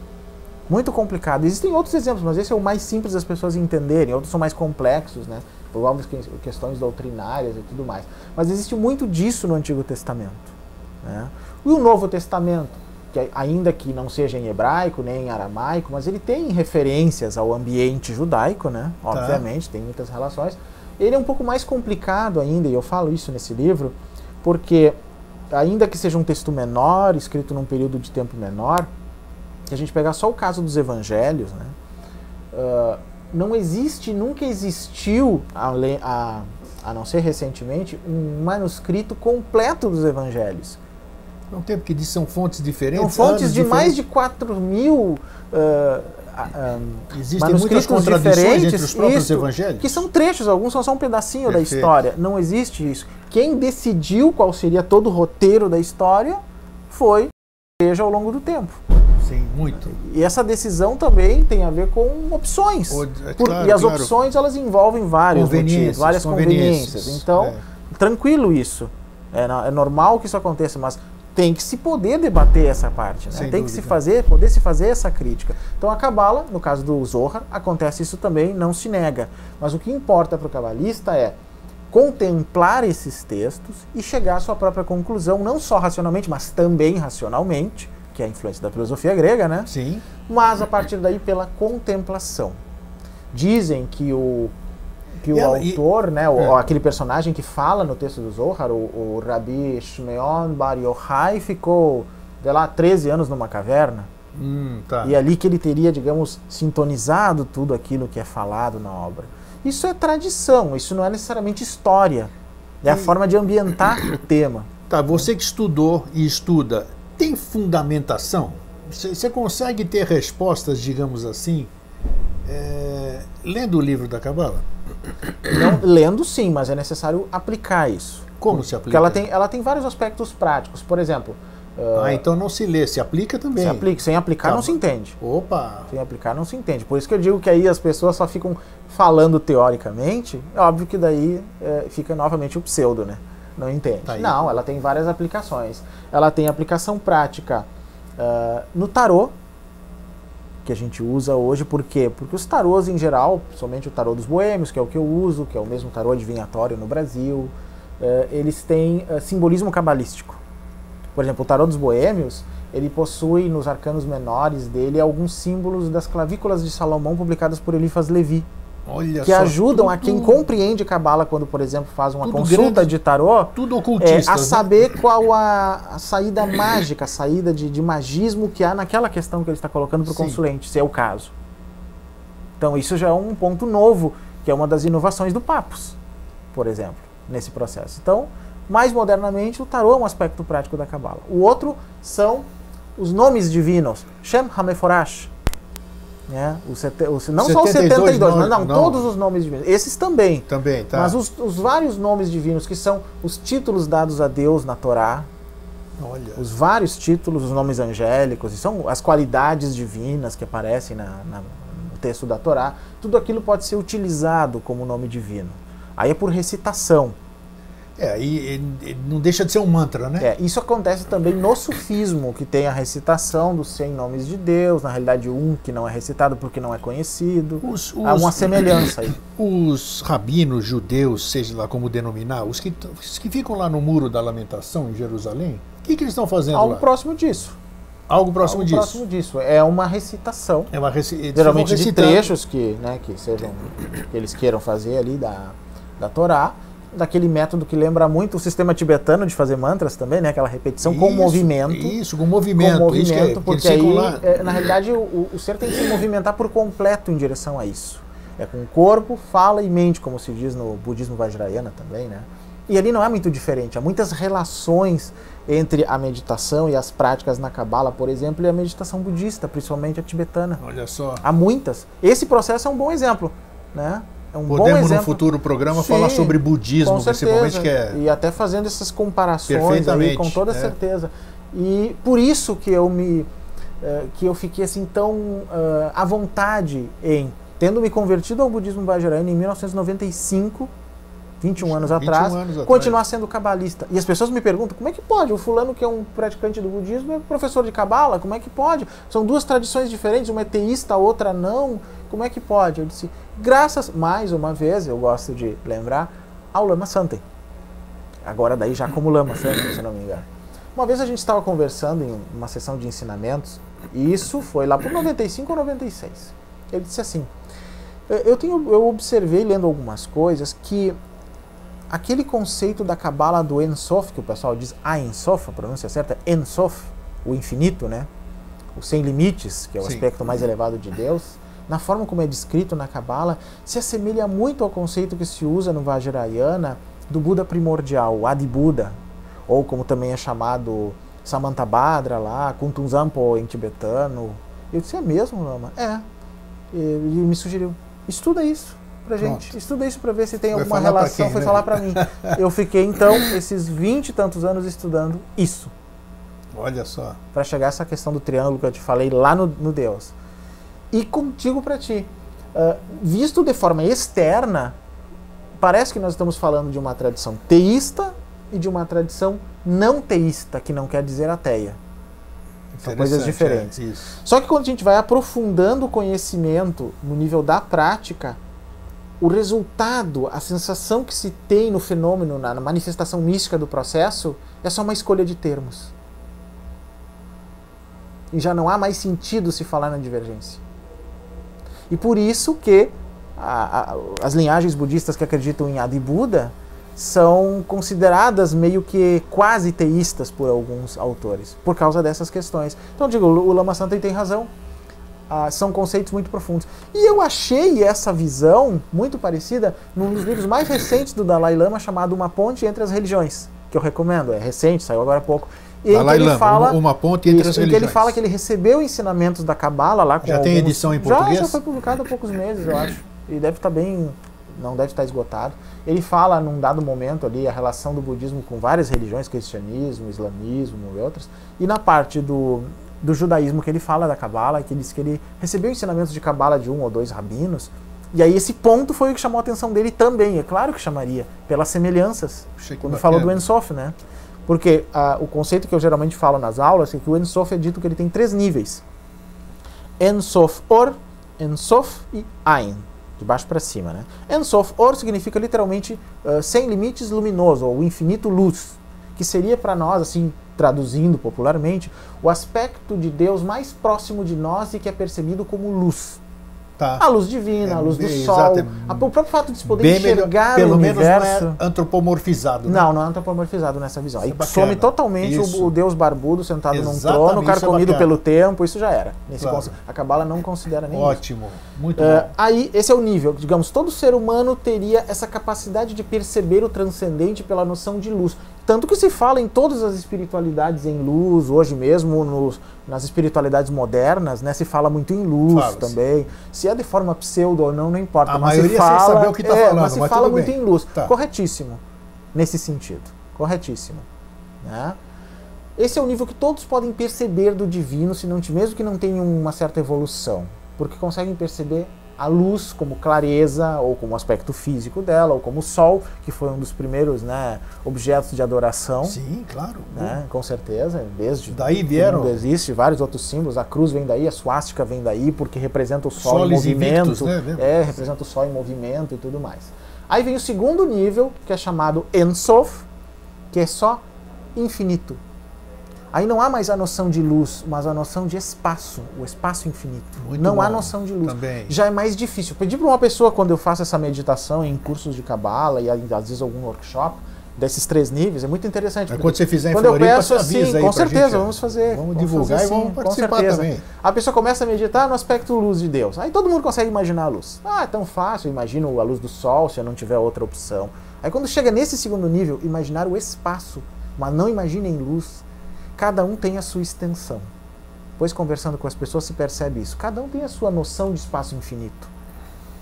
Muito complicado. Existem outros exemplos, mas esse é o mais simples das pessoas entenderem. Outros são mais complexos, né? Envolve questões doutrinárias e tudo mais. Mas existe muito disso no Antigo Testamento. Né? E o Novo Testamento, que ainda que não seja em hebraico nem em aramaico, mas ele tem referências ao ambiente judaico, né? Tá. Obviamente, tem muitas relações. Ele é um pouco mais complicado ainda, e eu falo isso nesse livro, porque ainda que seja um texto menor, escrito num período de tempo menor, se a gente pegar só o caso dos evangelhos, né? Uh, não existe, nunca existiu, a, a, a não ser recentemente, um manuscrito completo dos evangelhos. Não tem, porque são fontes diferentes. São fontes de diferentes. mais de 4 mil uh, uh, Existem muitas contradições entre os próprios isso, evangelhos. Que são trechos, alguns são só um pedacinho Perfeito. da história. Não existe isso. Quem decidiu qual seria todo o roteiro da história foi a igreja ao longo do tempo. Sim, muito. E essa decisão também tem a ver com opções. O, é Por, claro, e as claro. opções elas envolvem vários motivos, várias conveniências. conveniências. Então, é. tranquilo isso. É, é, normal que isso aconteça, mas tem que se poder debater essa parte, né? tem dúvida. que se fazer, poder se fazer essa crítica. Então a cabala, no caso do Zohar, acontece isso também, não se nega. Mas o que importa para o cabalista é contemplar esses textos e chegar à sua própria conclusão, não só racionalmente, mas também racionalmente, que é a influência da filosofia grega, né? Sim. Mas a partir daí pela contemplação. Dizem que o que o ela, autor, e, né, o, é. aquele personagem que fala no texto do Zohar, o, o Rabi Shmeon Bar Yochai, ficou, sei lá, 13 anos numa caverna. Hum, tá. E ali que ele teria, digamos, sintonizado tudo aquilo que é falado na obra. Isso é tradição, isso não é necessariamente história. É a forma de ambientar o tema. Tá, você que estudou e estuda, tem fundamentação? Você consegue ter respostas, digamos assim, é, lendo o livro da Cabala? Não, lendo sim, mas é necessário aplicar isso. Como se aplica? Porque ela tem, ela tem vários aspectos práticos. Por exemplo. Uh, ah, então não se lê, se aplica também. Se aplica, sem aplicar tá. não se entende. Opa! Sem aplicar não se entende. Por isso que eu digo que aí as pessoas só ficam falando teoricamente. É óbvio que daí é, fica novamente o pseudo, né? Não entende. Tá não, ela tem várias aplicações. Ela tem aplicação prática uh, no tarô, que a gente usa hoje, por quê? Porque os tarôs em geral, somente o tarô dos boêmios, que é o que eu uso, que é o mesmo tarô adivinhatório no Brasil, uh, eles têm uh, simbolismo cabalístico. Por exemplo, o tarô dos boêmios, ele possui nos arcanos menores dele alguns símbolos das clavículas de Salomão publicadas por Elifas Levi. Olha que só, ajudam tudo, a quem compreende Cabala quando, por exemplo, faz uma consulta grande, de tarô tudo ocultista, é, a né? saber né? qual a, a, saída mágica, a saída de, de, magismo que há naquela questão que ele está colocando para o consulente, se é o caso. Então isso já é um ponto novo, que é uma das inovações do Papos, por exemplo, nesse processo. Então, mais modernamente, o tarô é um aspecto prático da Cabala. O outro são os nomes divinos, Shem Hameforash, Né? O sete, o, não 72, só os 72, não, mas não, não, todos os nomes divinos. Esses também. Também, tá. Mas os, os, vários nomes divinos, que são os títulos dados a Deus na Torá. Olha. Os vários títulos, os nomes angélicos, e são as qualidades divinas que aparecem na, na, no texto da Torá. Tudo aquilo pode ser utilizado como nome divino. Aí é por recitação. É, e, e, não deixa de ser um mantra, né? É, isso acontece também no sufismo, que tem a recitação dos 100 nomes de Deus, na realidade um que não é recitado porque não é conhecido. Os, os, Há uma semelhança aí. [COUGHS] Os rabinos judeus, seja lá como denominar, os que, os que ficam lá no Muro da Lamentação, em Jerusalém, o que, que eles estão fazendo Algo lá? próximo disso. Algo próximo Algo disso. próximo disso. É uma recitação. É uma reci Geralmente de trechos que, né, que, sejam, que eles queiram fazer ali da, da Torá daquele método que lembra muito o sistema tibetano de fazer mantras também, né? Aquela repetição isso, com movimento. Isso, com movimento. Com movimento, é, porque aí, é, na realidade, o, o ser tem que se movimentar por completo em direção a isso. É com corpo, fala e mente, como se diz no budismo vajrayana também, né? E ali não é muito diferente. Há muitas relações entre a meditação e as práticas na Cabala, por exemplo, e a meditação budista, principalmente a tibetana. Olha só. Há muitas. Esse processo é um bom exemplo, né? É um Podemos, no futuro programa, Sim, falar sobre budismo, principalmente. Que é... E até fazendo essas comparações aí, com toda é. certeza. E por isso que eu me. Uh, que eu fiquei assim tão uh, à vontade em, tendo me convertido ao budismo Vajrayana em 1995, 21 anos 21 atrás, anos continuar atrás. sendo cabalista. E as pessoas me perguntam, como é que pode? O fulano que é um praticante do budismo é professor de cabala, como é que pode? São duas tradições diferentes, uma é teísta, a outra não. Como é que pode? Eu disse, graças, mais uma vez, eu gosto de lembrar, ao Lama Santen. Agora daí já como Lama Santen, se não me engano. Uma vez a gente estava conversando em uma sessão de ensinamentos, e isso foi lá por 95 ou 96. Ele disse assim, eu, tenho, eu observei lendo algumas coisas que aquele conceito da cabala do Ensof, que o pessoal diz Ein Sof, a pronúncia certa é Ensof, o infinito, né? O sem limites, que é o Sim. aspecto mais elevado de Deus, na forma como é descrito na Cabala, se assemelha muito ao conceito que se usa no Vajrayana do Buda primordial, o Adi Buda, ou como também é chamado Samantabhadra lá, Kuntunzampo em tibetano. Eu disse, é mesmo, Lama? É. Ele me sugeriu, estuda isso pra gente. Pronto. Estuda isso para ver se tem Vai alguma relação. Quem, foi né? falar para mim. [LAUGHS] Eu fiquei então esses vinte e tantos anos estudando isso. Olha só. Para chegar a essa questão do triângulo que eu te falei lá no, no Deus. E contigo para ti. Uh, visto de forma externa, parece que nós estamos falando de uma tradição teísta e de uma tradição não teísta, que não quer dizer ateia. São coisas é, diferentes. É, Só que quando a gente vai aprofundando o conhecimento no nível da prática, o resultado, a sensação que se tem no fenômeno, na manifestação mística do processo, é só uma escolha de termos. E já não há mais sentido se falar na divergência. E por isso que a, a, as linhagens budistas que acreditam em Adi Buda são consideradas meio que quase teístas por alguns autores, por causa dessas questões. Então, digo, o Lama Santen tem razão. Ah, são conceitos muito profundos. E eu achei essa visão muito parecida num dos livros mais recentes do Dalai Lama, chamado Uma Ponte entre as Religiões, que eu recomendo, é recente, saiu agora há pouco. E Dalai ele Lama, fala, uma ponte entre isso, as religiões. ele fala que ele recebeu ensinamentos da Cabala lá com Já alguns, tem edição em português? Já, já foi publicado há poucos meses, eu acho. E deve estar bem, não deve estar esgotado. Ele fala num dado momento ali a relação do budismo com várias religiões, cristianismo, islamismo e outras. E na parte do do judaísmo que ele fala da Cabala, que diz que ele recebeu ensinamentos de Cabala de um ou dois rabinos. E aí esse ponto foi o que chamou a atenção dele também, é claro que chamaria, pelas semelhanças, quando falou do Ensof, né? Porque ah, o conceito que eu geralmente falo nas aulas é que o Ensof é dito que ele tem três níveis. Ensof Or, Ensof e Ain, de baixo para cima, né? Ensof Or significa literalmente uh, sem limites luminoso, ou infinito luz, que seria para nós, assim, traduzindo popularmente, o aspecto de Deus mais próximo de nós e que é percebido como luz. Tá. A luz divina, é, a luz do sol. É, o próprio fato de se poder enxergar melhor, pelo o universo. Menos não é antropomorfizado. Né? Não, não é antropomorfizado nessa visão. Aí é some totalmente o, o, Deus barbudo sentado Exatamente, num trono, é carcomido é pelo tempo, isso já era. Nesse claro. A Cabala não considera nem Ótimo, isso. muito uh, bom. Aí, esse é o nível. Digamos, todo ser humano teria essa capacidade de perceber o transcendente pela noção de luz. Tanto que se fala em todas as espiritualidades em luz, hoje mesmo nos, nas espiritualidades modernas, né, se fala muito em luz também. Se é de forma pseudo ou não, não importa. A mas maioria se sem fala, saber o que tá é, falando, mas se mas fala muito bem. em luz. Tá. Corretíssimo. Nesse sentido. Corretíssimo. Né? Esse é o nível que todos podem perceber do divino, se não, mesmo que não tenham uma certa evolução. Porque conseguem perceber a luz como clareza, ou como aspecto físico dela, ou como o sol, que foi um dos primeiros né, objetos de adoração. Sim, claro. Né, com certeza, desde Daí vieram- existe vários outros símbolos. A cruz vem daí, a suástica vem daí, porque representa o sol Solis em movimento. né? É, representa o sol em movimento e tudo mais. Aí vem o segundo nível, que é chamado Ensof, que é só infinito. Aí não há mais a noção de luz, mas a noção de espaço, o espaço infinito. Muito não há bom. noção de luz. Também. Já é mais difícil. Pedir para uma pessoa, quando eu faço essa meditação em cursos de cabala e às vezes algum workshop, desses três níveis, é muito interessante. Mas quando você fizer em quando eu Floripa, peço você avisa assim, com certeza, gente, vamos fazer. Vamos divulgar fazer e vamos sim, participar também. A pessoa começa a meditar no aspecto luz de Deus. Aí todo mundo consegue imaginar a luz. Ah, é tão fácil, eu imagino a luz do sol se eu não tiver outra opção. Aí quando chega nesse segundo nível, imaginar o espaço, mas não imagine em luz. Cada um tem a sua extensão. Pois conversando com as pessoas se percebe isso. Cada um tem a sua noção de espaço infinito.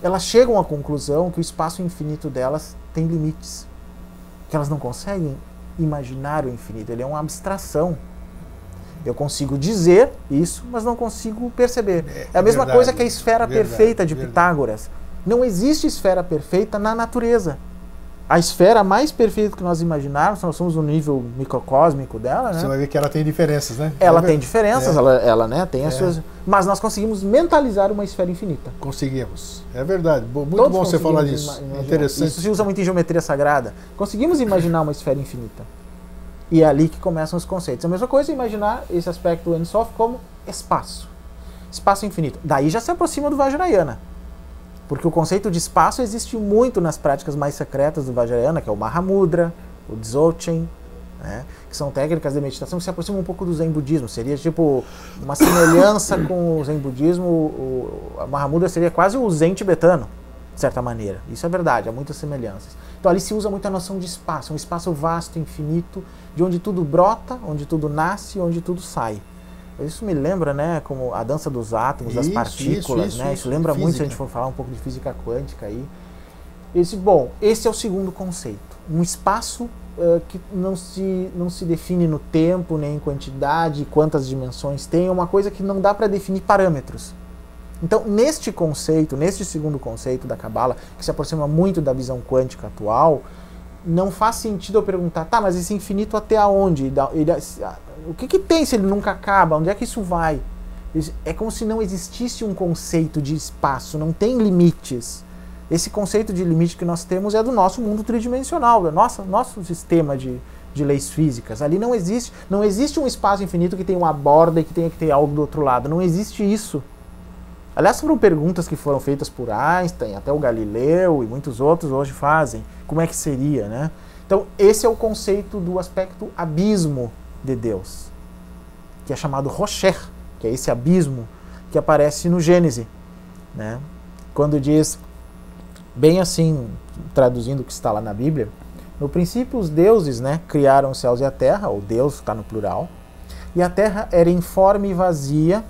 Elas chegam à conclusão que o espaço infinito delas tem limites. Que elas não conseguem imaginar o infinito. Ele é uma abstração. Eu consigo dizer isso, mas não consigo perceber. É, a mesma verdade, coisa que a esfera verdade, perfeita de verdade. Pitágoras. Não existe esfera perfeita na natureza. A esfera mais perfeita que nós imaginarmos, nós somos no nível microcósmico dela, né? Você vai ver que ela tem diferenças, né? Ela tem diferenças, É. ela, ela né, tem as É. suas. Mas nós conseguimos mentalizar uma esfera infinita. Conseguimos. É verdade. Muito Todos bom você falar disso. Interessante. Isso se usa muito em geometria sagrada. Conseguimos imaginar uma esfera infinita. E é ali que começam os conceitos. A mesma coisa é imaginar esse aspecto Ensof como espaço. Espaço infinito. Daí já se aproxima do Vajrayana. Porque o conceito de espaço existe muito nas práticas mais secretas do Vajrayana, que é o Mahamudra, o Dzogchen, né? que são técnicas de meditação que se aproximam um pouco do Zen budismo. Seria tipo uma semelhança com o Zen budismo. O, o Mahamudra seria quase o Zen tibetano, de certa maneira. Isso é verdade, há muitas semelhanças. Então ali se usa muito a noção de espaço, um espaço vasto, infinito, de onde tudo brota, onde tudo nasce, onde tudo sai. Isso me lembra, né, como a dança dos átomos, das Isso, partículas, isso, né? isso, Isso lembra muito se a gente for falar um pouco de física quântica aí. Esse, bom, esse é o segundo conceito. Um espaço eh, que não se, não se define no tempo, nem em quantidade, quantas dimensões tem, é uma coisa que não dá para definir parâmetros. Então, neste conceito, neste segundo conceito da Kabbalah, que se aproxima muito da visão quântica atual, não faz sentido eu perguntar, tá, mas esse infinito até aonde? Ele- o que, que tem se ele nunca acaba? Onde é que isso vai? É como se não existisse um conceito de espaço, não tem limites. Esse conceito de limite que nós temos é do nosso mundo tridimensional, do nosso, nosso sistema de, de leis físicas. Ali não existe, não existe um espaço infinito que tenha uma borda e que tenha que ter algo do outro lado. Não existe isso. Aliás, foram perguntas que foram feitas por Einstein, até o Galileu e muitos outros hoje fazem. Como é que seria, né? Então, esse é o conceito do aspecto abismo de Deus, que é chamado Rocher, que é esse abismo que aparece no Gênesis, né? Quando diz, bem assim, traduzindo o que está lá na Bíblia, no princípio os deuses, né, criaram os céus e a terra, ou Deus está no plural, e a terra era informe e vazia,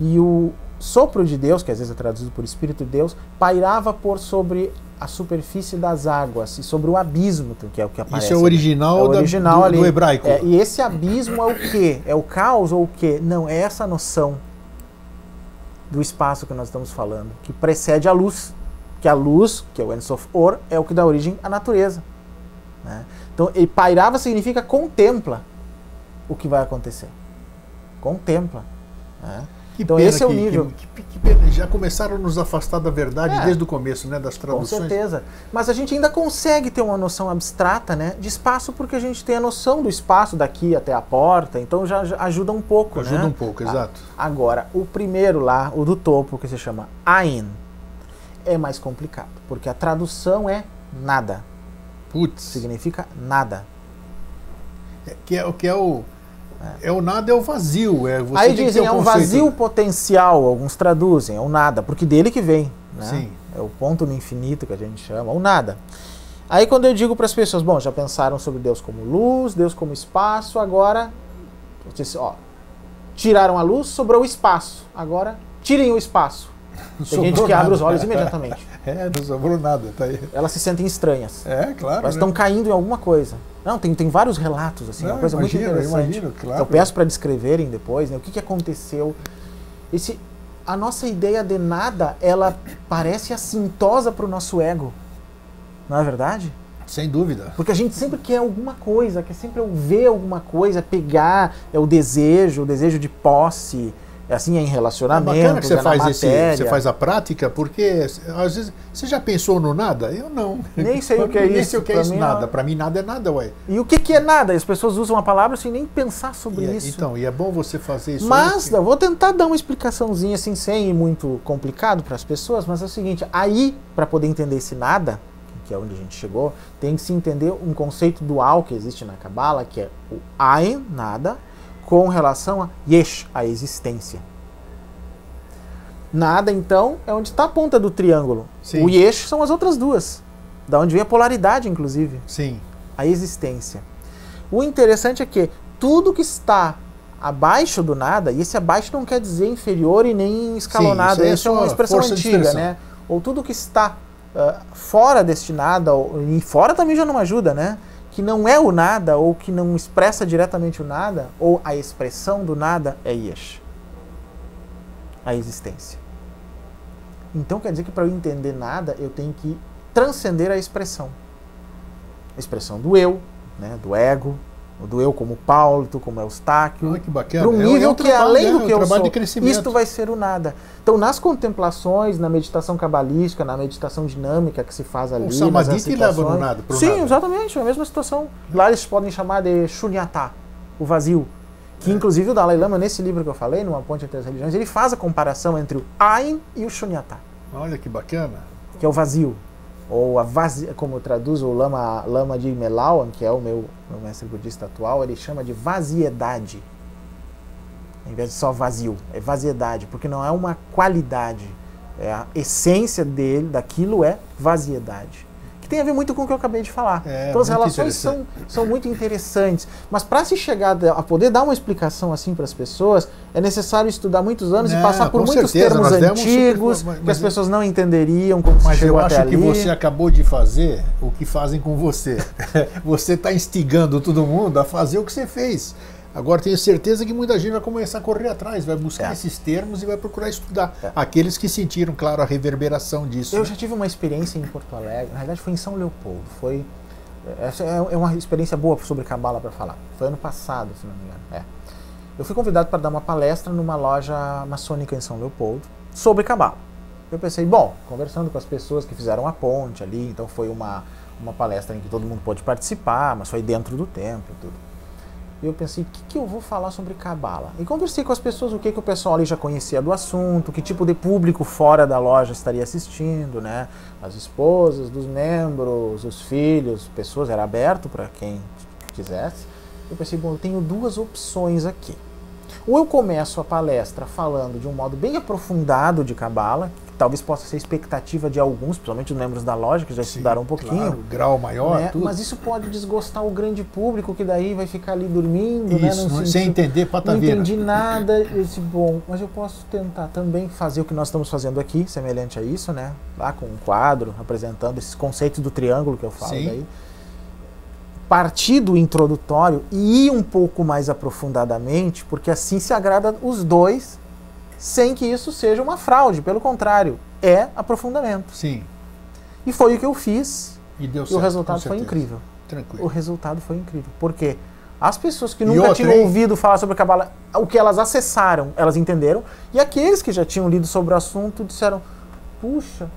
e o sopro de Deus, que às vezes é traduzido por Espírito de Deus, pairava por sobre a superfície das águas e sobre o abismo, que é o que aparece. Isso é o original, É o da- original do, ali. do hebraico. É, e esse abismo é o quê? É o caos ou o quê? Não, é essa noção do espaço que nós estamos falando, que precede a luz. Que a luz, que é o Ensof Or, é o que dá origem à natureza. né? Então, e pairava significa contempla o que vai acontecer. Contempla. né? Que então esse é o nível. que- que- que já começaram a nos afastar da verdade É. desde o começo, né? Das Com traduções. certeza. Mas a gente ainda consegue ter uma noção abstrata né, de espaço porque a gente tem a noção do espaço daqui até a porta, então já, ajuda um pouco. Ajuda né? um pouco, exato. Agora, o primeiro lá, o do topo, que se chama Ain, é mais complicado, porque a tradução é nada, Putz. significa nada. É, que é o que é o. É o nada, é o vazio. É, você Aí dizem, é o um conceito. vazio potencial, alguns traduzem, é o nada, porque dele que vem. Né? Sim. É o ponto no infinito que a gente chama, o nada. Aí quando eu digo para as pessoas, bom, já pensaram sobre Deus como luz, Deus como espaço, agora, ó, tiraram a luz, sobrou o espaço. Agora, tirem o espaço. Tem Sobrou gente que nada. abre os olhos imediatamente. [LAUGHS] É, não sobrou nada, tá aí. Elas se sentem estranhas. É, claro. Elas né? estão caindo em alguma coisa. Não, tem, tem vários relatos, assim, Não, uma coisa imagino, muito interessante. imagino, claro. Eu peço para descreverem depois, né, o que, que aconteceu. Esse, a nossa ideia de nada, ela parece assintosa para o nosso ego. Não é verdade? Sem dúvida. Porque a gente sempre quer alguma coisa, quer sempre ver alguma coisa, pegar, é o desejo, o desejo de posse, é assim, é em É relacionamento, bacana que você é faz, esse, você faz a prática, porque às vezes você já pensou no nada? Eu não. Nem sei [LAUGHS] o que é Nem isso, sei o que é isso, nada. Para mim, nada é nada, ué. E o que, que é nada? As pessoas usam a palavra sem nem pensar sobre E é- isso. Então, e é bom você fazer isso. Mas aí, eu vou tentar dar uma explicaçãozinha assim, sem ir muito complicado para as pessoas, mas é o seguinte, aí, para poder entender esse nada, que é onde a gente chegou, tem que se entender um conceito dual que existe na Kabbalah, que é o Ain, nada, com relação a Yesh, a existência. Nada, então, é onde está a ponta do triângulo. Sim. O Yesh são as outras duas, da onde vem a polaridade, inclusive Sim. a existência. O interessante é que tudo que está abaixo do nada, e esse abaixo não quer dizer inferior e nem escalonado, aí é essa é uma expressão antiga, né? Ou tudo que está ah, fora deste nada, ou- e fora também já não ajuda, né? Que não é o nada, ou que não expressa diretamente o nada, ou a expressão do nada é Yesh. A existência. Então quer dizer que para eu entender nada, eu tenho que transcender a expressão. A expressão do eu, né, do ego, do eu como Paulo, tu como Eustáquio, Olha que bacana. para um É um- nível é um que é trabalho, além né? do É que eu sou. Isto vai ser o nada. Então, nas contemplações, na meditação cabalística, na meditação dinâmica que se faz ali, O samadhi te leva no nada, pro Sim, nada. exatamente, é a mesma situação. Lá eles podem chamar de shunyata, o vazio. Que É. inclusive o Dalai Lama, nesse livro que eu falei, numa ponte entre as religiões, ele faz a comparação entre o Ain e o shunyata Olha que bacana. que é o vazio. Ou a vazia, como traduz o Lama, Lama de Melawan, que é o meu, meu mestre budista atual, ele chama de vaziedade. Em vez de só vazio, é vaziedade, porque não é uma qualidade. É a essência dele, daquilo é vaziedade. Que tem a ver muito com o que eu acabei de falar. É, então as relações são, são muito interessantes. Mas para se chegar a poder dar uma explicação assim para as pessoas, é necessário estudar muitos anos e Não, passar por muitos certeza, termos antigos super- mas- que as mas- pessoas não entenderiam como se Mas chegou eu até acho que ali. você acabou de fazer o que fazem com você. [LAUGHS] você está instigando todo mundo a fazer o que você fez. Agora tenho certeza que muita gente vai começar a correr atrás, vai buscar É. esses termos e vai procurar estudar. É. Aqueles que sentiram, claro, a reverberação disso. Eu né? já tive uma experiência em Porto Alegre, na realidade foi em São Leopoldo. Foi essa é é uma experiência boa sobre cabala para falar. Foi ano passado, se não me engano. É. Eu fui convidado para dar uma palestra numa loja maçônica em São Leopoldo sobre cabala. Eu pensei, bom, conversando com as pessoas que fizeram a ponte ali, então foi uma uma palestra em que todo mundo pôde participar, mas foi dentro do templo e tudo. Eu pensei, o que, que eu vou falar sobre cabala? E conversei com as pessoas, o que, que o pessoal ali já conhecia do assunto, que tipo de público fora da loja estaria assistindo, né? As esposas dos membros, os filhos, pessoas, era aberto para quem quisesse. Eu pensei, bom, eu tenho duas opções aqui. Ou eu começo a palestra falando de um modo bem aprofundado de cabala, talvez possa ser expectativa de alguns, principalmente os membros da loja, que já Sim, estudaram um pouquinho. Claro, grau maior, né? tudo. Mas isso pode desgostar o grande público que daí vai ficar ali dormindo, né? Isso, Não não- sentiu- sem entender não pataveira. entendi nada. Eu disse, bom, mas eu posso tentar também fazer o que nós estamos fazendo aqui, semelhante a isso, né? Lá com um quadro apresentando esses conceitos do triângulo que eu falo Sim. daí. Partir do introdutório e ir um pouco mais aprofundadamente, porque assim se agrada os dois, sem que isso seja uma fraude. Pelo contrário, é aprofundamento. Sim. E foi o que eu fiz E deu e certo. o resultado foi incrível. o Tranquilo. resultado foi incrível. Porque as pessoas que nunca outra, tinham hein? ouvido falar sobre Cabala, o que elas acessaram, elas entenderam. E aqueles que já tinham lido sobre o assunto disseram: puxa,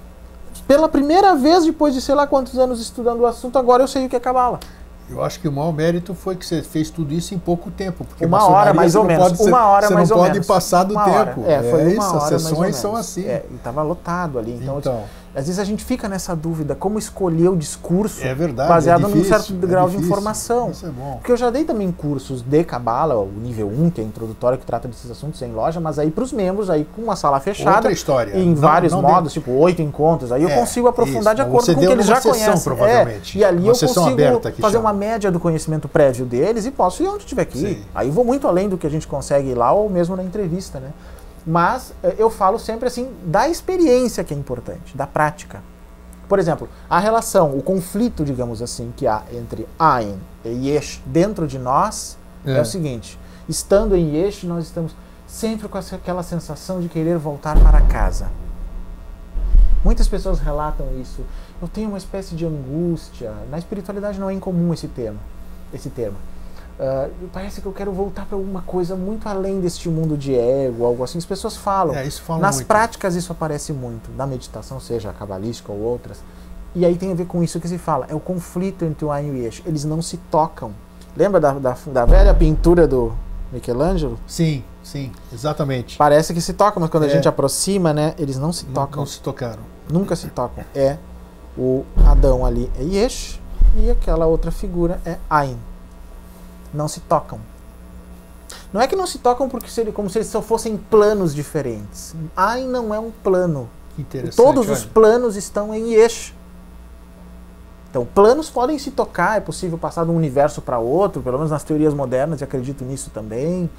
pela primeira vez depois de sei lá quantos anos estudando o assunto, agora eu sei o que é Cabala. Eu acho que o maior mérito foi que você fez tudo isso em pouco tempo. Porque Uma hora mais você ou não menos. Pode, uma hora você mais não ou pode menos. passar do Uma tempo. hora. É, foi uma isso, as sessões são assim. É, e estava lotado ali. Então, Então, Às vezes a gente fica nessa dúvida, como escolher o discurso É verdade, baseado é num difícil, certo é grau de difícil. informação. Isso é bom. Porque eu já dei também cursos de Cabala, o nível 1, que é introdutório, que trata desses assuntos em loja, mas aí para os membros, aí com uma sala fechada, Outra história. em Não- vários não modos, tipo oito encontros, aí eu É, consigo aprofundar isso, de acordo com o que deu eles já sessão, conhecem. provavelmente. É, e ali Uma eu consigo fazer chama. uma média do conhecimento prévio deles e posso ir onde tiver que ir. Sim. Aí vou muito além do que a gente consegue ir lá ou mesmo na entrevista, né? Mas eh, eu falo sempre assim da experiência que é importante, da prática. Por exemplo, a relação, o conflito, digamos assim, que há entre Ain e Yesh dentro de nós é, É. o seguinte: estando em Yesh, nós estamos sempre com aquela sensação de querer voltar para casa. Muitas pessoas relatam isso. Eu tenho uma espécie de angústia. Na espiritualidade não é incomum esse termo. Esse termo. Ah, parece que eu quero voltar para alguma coisa muito além deste mundo de ego, algo assim. As pessoas falam. É, fala Nas muito. práticas isso aparece muito, na meditação, seja cabalística ou outras. E aí tem a ver com isso que se fala, é o conflito entre o Ain e o Yesh. Eles não se tocam. Lembra da, da, da velha pintura do Michelangelo? Sim, sim, exatamente. Parece que se tocam, mas quando a É. gente aproxima, né, eles não se Não, tocam. não se tocaram. Nunca se tocam. É o Adão ali é Yesh e aquela outra figura é Ain. Não se tocam. Não é que não se tocam porque se ele, como se eles só fossem planos diferentes. Ain não é um plano. Todos os olha. planos estão em Yesh. Então, planos podem se tocar, é possível passar de um universo para outro, pelo menos nas teorias modernas, e acredito nisso também.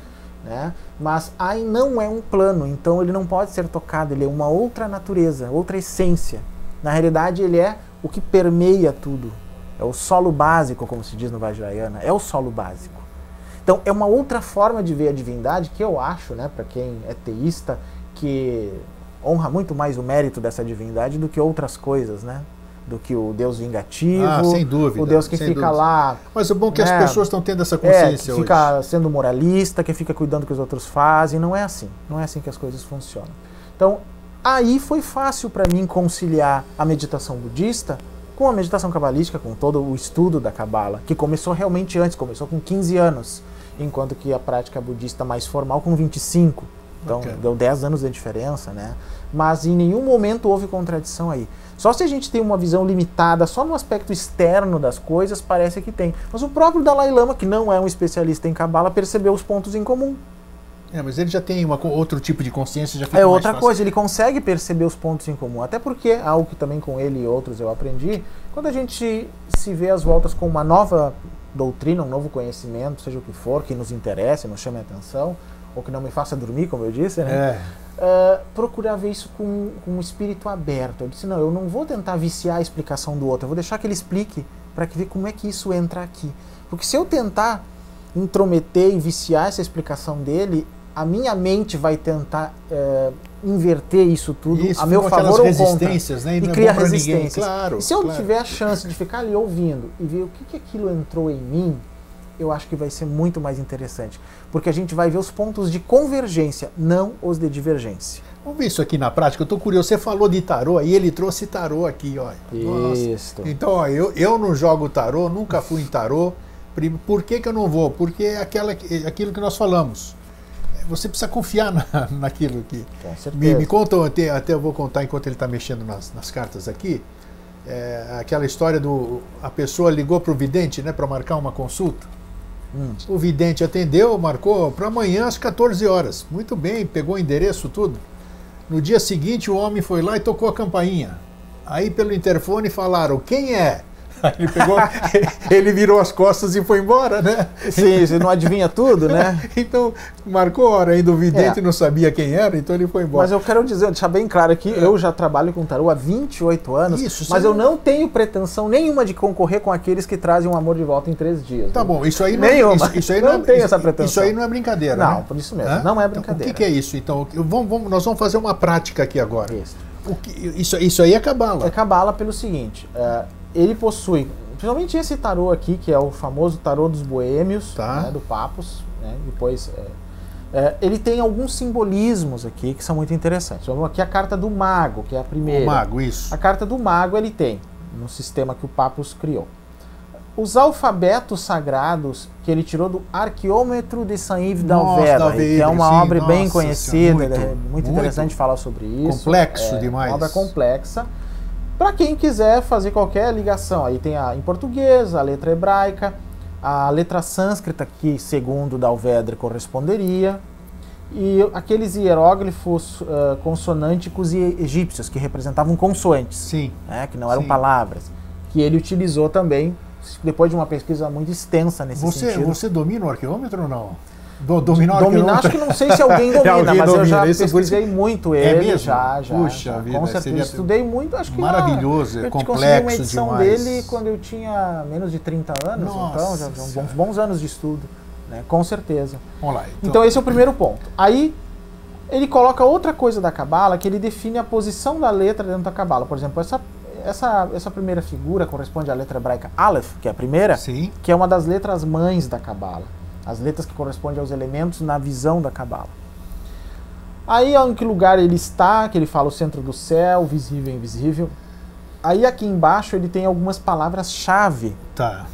Né? Mas Ain não é um plano, então ele não pode ser tocado, ele é uma outra natureza, outra essência. Na realidade, ele é o que permeia tudo. É o solo básico, como se diz no Vajrayana, é o solo básico. Então, é uma outra forma de ver a divindade que eu acho, né, para quem é teísta, que honra muito mais o mérito dessa divindade do que outras coisas, né? Do que o Deus vingativo, Ah, sem dúvida, o Deus que fica dúvida. lá Mas o bom é que né? as pessoas estão tendo essa é, consciência que hoje. fica sendo moralista, que fica cuidando do que os outros fazem. Não é assim. Não é assim que as coisas funcionam. Então, aí foi fácil para mim conciliar a meditação budista com a meditação cabalística, com todo o estudo da cabala, que começou realmente antes, começou com 15 anos, enquanto que a prática budista mais formal com 25. Então, Bacana. deu 10 anos de diferença, né? Mas em nenhum momento houve contradição aí. Só se a gente tem uma visão limitada só no aspecto externo das coisas, parece que tem. Mas o próprio Dalai Lama, que não é um especialista em cabala, percebeu os pontos em comum. É, mas ele já tem uma, outro tipo de consciência, já fica É outra fácil. coisa, ele consegue perceber os pontos em comum. Até porque, algo que também com ele e outros eu aprendi, quando a gente se vê às voltas com uma nova doutrina, um novo conhecimento, seja o que for, que nos interesse, nos chame a atenção, ou que não me faça dormir, como eu disse, né? É, Uh, procurar ver isso com, com um espírito aberto. Eu disse, não, eu não vou tentar viciar a explicação do outro, eu vou deixar que ele explique para ver como é que isso entra aqui. Porque se eu tentar intrometer e viciar essa explicação dele, a minha mente vai tentar eh, inverter isso tudo isso a meu favor ou contra. resistências, né? E não é cria ninguém. resistências. Claro, E se eu claro. tiver a chance de ficar ali ouvindo e ver o que, que aquilo entrou em mim, eu acho que vai ser muito mais interessante. Porque a gente vai ver os pontos de convergência, não os de divergência. Vamos ver isso aqui na prática. Eu estou curioso. Você falou de tarô e ele trouxe tarô aqui, ó. Nossa. Isso. Então, ó, eu, eu não jogo tarô, nunca fui em tarô. Por que, que eu não vou? Porque é aquela, é aquilo que nós falamos. Você precisa confiar na, [LAUGHS] naquilo que. Me, me contam, até, até eu vou contar enquanto ele está mexendo nas, nas cartas aqui. É, aquela história do. A pessoa ligou para o vidente né, para marcar uma consulta. Hum. O vidente atendeu, marcou para amanhã às 14 horas. Muito bem, pegou o endereço, tudo. No dia seguinte, o homem foi lá e tocou a campainha. Aí, pelo interfone, falaram: Quem é? [LAUGHS] Ele pegou, ele virou as costas e foi embora, né? Sim, você não adivinha tudo, né? [LAUGHS] Então, marcou a hora ainda, o vidente É. não sabia quem era, então ele foi embora. Mas eu quero dizer, deixar bem claro aqui, eu já trabalho com tarô há 28 anos, Isso, mas eu não- não tenho pretensão nenhuma de concorrer com aqueles que trazem o amor de volta em três dias. Tá viu? bom, isso aí não, Nenhuma. isso, isso aí Não é, tenho isso- essa pretensão. Isso aí não é brincadeira, Não, né? por isso mesmo, Hã? não é Então, brincadeira. o que, que é isso? Então, vamos, vamos- nós vamos fazer uma prática aqui agora. Isso. Que- isso, isso aí é cabala. É cabala pelo seguinte, é, ele possui, principalmente esse tarô aqui, que é o famoso tarô dos boêmios, Tá. né, do Papos, né, depois... é, é, ele tem alguns simbolismos aqui que são muito interessantes. Vamos aqui a carta do mago, que é a primeira. O mago, isso. A carta do mago ele tem, no sistema que o Papus criou. Os alfabetos sagrados que ele tirou do Arqueômetro de Saint-Yves d'Alvera, que é uma sim, obra bem nossa conhecida, senhora, muito, é muito, muito interessante falar sobre isso. complexo é demais. Uma obra complexa. Para quem quiser fazer qualquer ligação, aí tem a em português, a letra hebraica, a letra sânscrita, que segundo Dalvedre corresponderia, e aqueles hieróglifos uh, consonânticos e egípcios, que representavam consoantes, Sim. Né, que não eram Sim. palavras, que ele utilizou também, depois de uma pesquisa muito extensa nesse Você, sentido. você domina o arqueômetro ou não? Do, dominar Dominar, acho que não sei se alguém [LAUGHS] domina, Alguém mas eu já domina, isso por isso- pesquisei muito É ele, mesmo? já, já. Puxa já, vida, com certeza. Estudei muito, acho que maravilhoso, já, é eu consegui uma complexo edição demais. dele quando eu tinha menos de 30 anos, Nossa então já já uns bons, bons anos de estudo, né? Com certeza. Vamos lá. Então esse é o primeiro ponto. Aí ele coloca outra coisa da cabala que ele define a posição da letra dentro da cabala. Por exemplo, essa essa essa primeira figura corresponde à letra hebraica Aleph, que é a primeira, Sim. que é uma das letras mães da cabala. As letras que correspondem aos elementos na visão da cabala. Aí em que lugar ele está, que ele fala o centro do céu, visível e invisível. Aí aqui embaixo ele tem algumas palavras-chave Tá.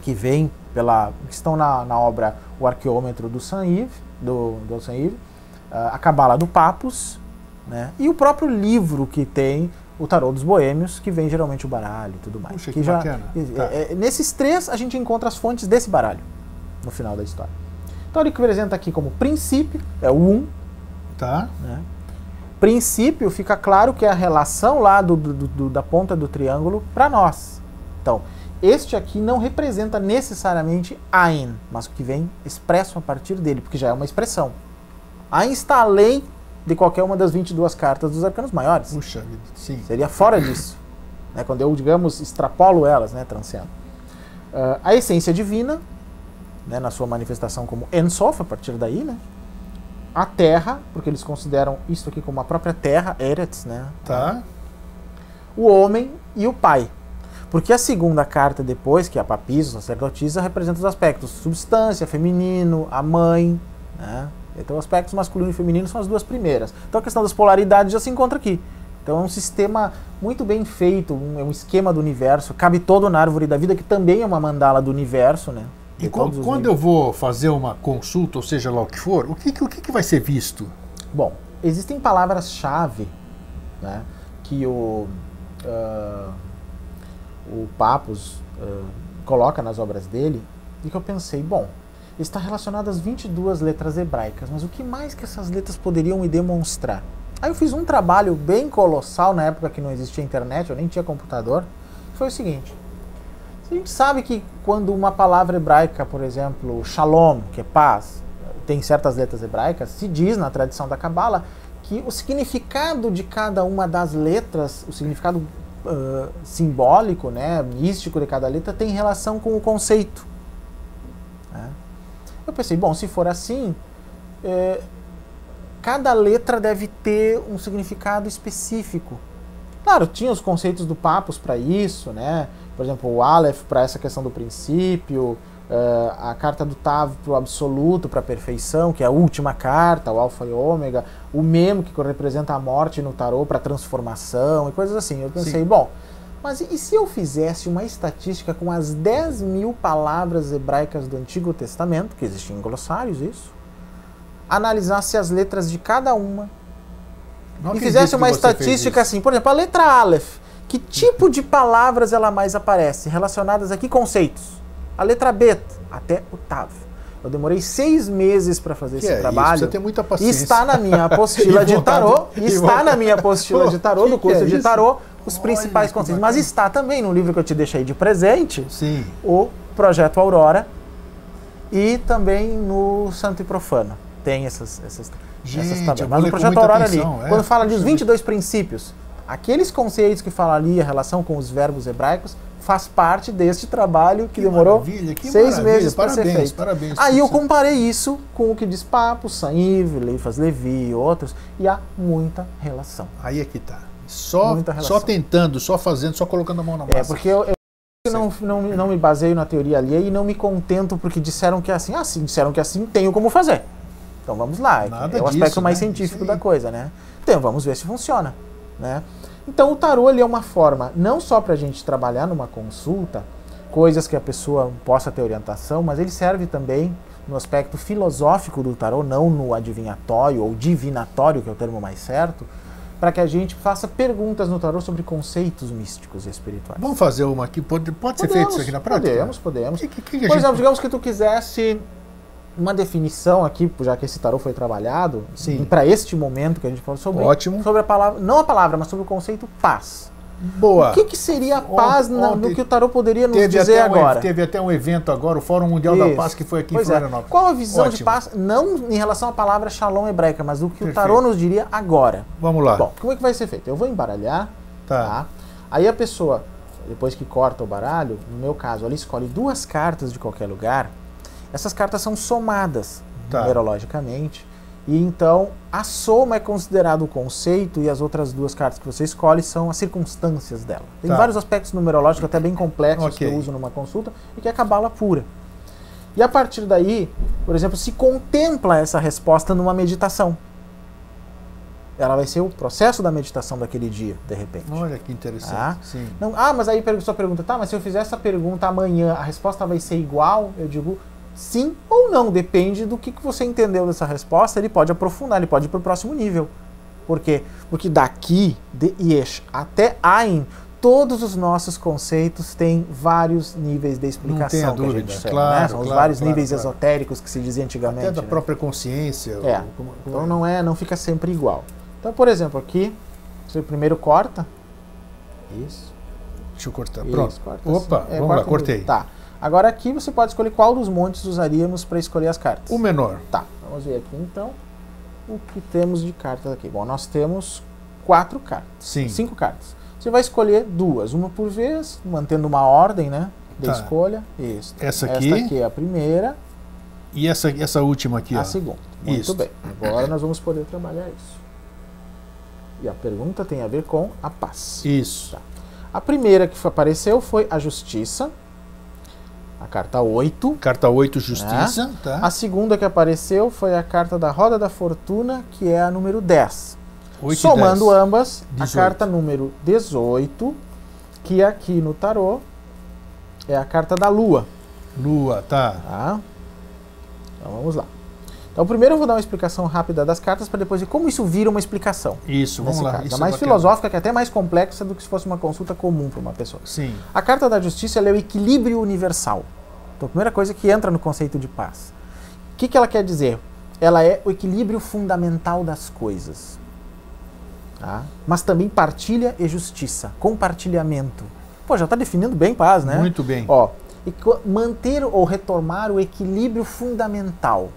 que vêm pela que estão na, na obra O Arqueômetro do Saint-Yves, do, do Saint-Yves, ah, a Cabala do Papus, né? E o próprio livro que tem o Tarô dos Boêmios, que vem geralmente o baralho e tudo mais. Puxa, que bacana. Tá. é, é, nesses três a gente encontra as fontes desse baralho no final da história. Então ele apresenta aqui como princípio, é o 1, um, Tá. né? Princípio fica claro que é a relação lá do, do- do- da ponta do triângulo para nós. Então, este aqui não representa necessariamente Ain, mas o que vem expresso a partir dele, porque já é uma expressão. Ain está além de qualquer uma das 22 cartas dos arcanos maiores. Puxa vida. Sim. Seria fora disso. né? Quando eu, digamos, extrapolo elas, né? transcendo. Ah, a essência divina, né? na sua manifestação como Ensof, a partir daí, né? A terra, porque eles consideram isso aqui como a própria terra, Eretz, né? Tá. O homem e o pai. Porque a segunda carta depois, que é a papisa, sacerdotisa, representa os aspectos substância, feminino, a mãe, né? Então, os aspectos masculino e feminino são as duas primeiras. Então, a questão das polaridades já se encontra aqui. Então, é um sistema muito bem feito, um, é um esquema do universo. Cabe todo na árvore da vida, que também é uma mandala do universo, né? E quando eu vou fazer uma consulta, ou seja lá o que for, o que, o que, que vai ser visto? Bom, existem palavras-chave né, que o, ah, o Papus ah, coloca nas obras dele e que eu pensei, bom, está relacionado às 22 letras hebraicas, mas o que mais que essas letras poderiam me demonstrar? Aí eu fiz um trabalho bem colossal na época que não existia internet, eu nem tinha computador, foi o seguinte, a gente sabe que quando uma palavra hebraica, por exemplo, shalom, que é paz, tem certas letras hebraicas, se diz na tradição da Kabbalah que o significado de cada uma das letras, o significado ah, simbólico, né, místico de cada letra, tem relação com o conceito. né? Eu pensei, bom, se for assim, eh, cada letra deve ter um significado específico. Claro, tinha os conceitos do Papos para isso, né? Por exemplo, o Aleph para essa questão do princípio, eh, a carta do Tav para o absoluto, para a perfeição, que é a última carta, o Alfa e Ômega, o Memo, que representa a morte no tarô para transformação e coisas assim. Eu pensei, Sim. bom, mas e se eu fizesse uma estatística com as 10 mil palavras hebraicas do Antigo Testamento, que existem em glossários isso, analisasse as letras de cada uma Não e fizesse uma estatística assim, por exemplo, a letra Aleph, que tipo de palavras ela mais aparece, relacionadas a que conceitos? A letra Bet, até o Tav. Eu demorei seis meses para fazer Que esse é isso, trabalho. Você tem muita E paciência. está na minha [LAUGHS] apostila E de tarô, e está na minha apostila de tarô, do que é curso de isso? tarô, os Olha, principais conceitos. Mas está também no livro que eu te deixei de presente, Sim. o Projeto Aurora e também no Santo e Profano. Tem essas, essas, Gente, essas tabelas. Mas ler o com Projeto Aurora atenção, ali, é. quando fala de os Puxa 22 princípios, aqueles conceitos que falam ali a relação com os verbos hebraicos, faz parte deste trabalho que, Que demorou que seis meses para ser Parabéns, feito. parabéns. Aí eu comparei isso com o que diz Papo, Saint-Yves, Leifas Levi e outros, e há muita relação. Aí é que tá. Só, só tentando, só fazendo, só colocando a mão na massa. É, porque eu, eu não, não, não me baseio na teoria ali e não me contento porque disseram que é assim. Ah, sim, disseram que é assim, tenho como fazer. Então vamos lá. Nada é o aspecto disso, mais né? científico da coisa, né? Então vamos ver se funciona, né? Então o tarô ele é uma forma não só para a gente trabalhar numa consulta, coisas que a pessoa possa ter orientação, mas ele serve também no aspecto filosófico do tarô, não no adivinhatório ou divinatório, que é o termo mais certo, para que a gente faça perguntas no tarô sobre conceitos místicos e espirituais. Vamos fazer uma aqui, pode, pode ser feito isso aqui na prática? Podemos, podemos. Que, que, que Por gente... exemplo, digamos que tu quisesse uma definição aqui, já que esse tarô foi trabalhado, Sim. para este momento que a gente falou sobre, Ótimo. sobre a palavra, não a palavra, mas sobre o conceito paz. Boa. O que, que seria a paz na- no que o tarô poderia nos dizer um, agora? teve até um evento agora, o Fórum Mundial da Isso. Paz, que foi aqui Pois em é. Florianópolis. Qual a visão de Ótimo. paz, não em relação à palavra shalom hebraica, mas o que o Perfeito. tarô nos diria agora? Vamos lá. Bom, como é que vai ser feito? Eu vou embaralhar, Tá. tá? Aí a pessoa, depois que corta o baralho, no meu caso, ela escolhe duas cartas de qualquer lugar. Essas cartas são somadas Tá. numerologicamente. E então a soma é considerado o conceito e as outras duas cartas que você escolhe são as circunstâncias dela. Tem Tá. vários aspectos numerológicos até bem complexos que Ok. eu uso numa consulta e que é a cabala pura. E a partir daí, por exemplo, se contempla essa resposta numa meditação. Ela vai ser o processo da meditação daquele dia, de repente. Olha que interessante. Ah. Sim. Não, ah, mas aí a pessoa pergunta, tá, mas se eu fizer essa pergunta amanhã, a resposta vai ser igual? Eu digo sim ou não, depende do que, que você entendeu dessa resposta, ele pode aprofundar, ele pode ir para o próximo nível. Por quê? Porque daqui, de Yesh até Ain, todos os nossos conceitos têm vários níveis de explicação. tenha que a dúvida, gente chama, claro, né? São os claro, vários claro, níveis claro. esotéricos que se dizia antigamente. Até da né? própria consciência. É. ou como- como- Então não é, não fica sempre igual. Então, por exemplo, aqui, você primeiro corta. Isso. Deixa eu cortar. Isso, Pronto. corta Opa, assim. É, vamos lá, cortei. Tá. Agora aqui você pode escolher qual dos montes usaríamos para escolher as cartas. O menor. Tá, vamos ver aqui então o que temos de cartas aqui. Bom, nós temos quatro cartas, Sim. cinco cartas. Você vai escolher duas, uma por vez, mantendo uma ordem, né, de Tá. escolha. Isso. Essa aqui. Esta aqui é a primeira, E essa, essa última aqui, a ó. segunda. Muito bem. Agora nós vamos poder trabalhar isso. E a pergunta tem a ver com a paz. Isso. A primeira que apareceu foi a justiça, a carta 8. Carta 8, Justiça. Tá. A segunda que apareceu foi a carta da Roda da Fortuna, que é a número 10. 8 e Somando 10. ambas, 18. a carta número 18, que aqui no tarô é a carta da Lua. Lua, tá. Tá? Então vamos lá. Então primeiro eu vou dar uma explicação rápida das cartas para depois ver como isso vira uma explicação. Isso, vamos lá. caso. Isso é mais bacana. filosófica, que é até mais complexa do que se fosse uma consulta comum para uma pessoa. Sim. A carta da justiça é o equilíbrio universal. Então, a primeira coisa que entra no conceito de paz. O que, que ela quer dizer? Ela é o equilíbrio fundamental das coisas. Tá? Mas também partilha e justiça, compartilhamento. Pô, já está definindo bem paz, né? Muito bem. Ó, manter ou retomar o equilíbrio fundamental.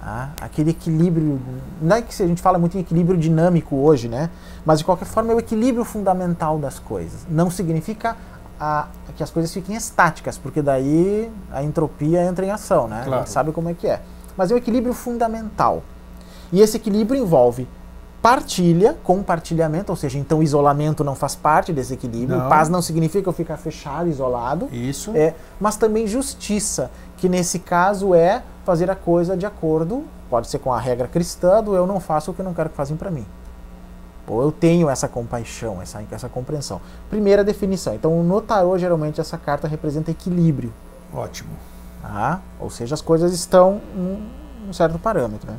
Tá? Aquele equilíbrio. Não é que a gente fala muito em equilíbrio dinâmico hoje, né? Mas de qualquer forma é o equilíbrio fundamental das coisas. Não significa a- que as coisas fiquem estáticas, porque daí a entropia entra em ação, né? A Claro. gente sabe como é que é. Mas é o equilíbrio fundamental. E esse equilíbrio envolve partilha, compartilhamento, ou seja, então isolamento não faz parte desse equilíbrio. Não. Paz não significa eu ficar fechado, isolado. Isso. É, mas também justiça, que nesse caso é fazer a coisa de acordo, pode ser com a regra cristã do eu não faço o que eu não quero que façam para mim. Ou eu tenho essa compaixão, essa, essa compreensão. Primeira definição. Então, no tarô, geralmente, essa carta representa equilíbrio. Ótimo. Tá? Ou seja, as coisas estão em um certo parâmetro. Né?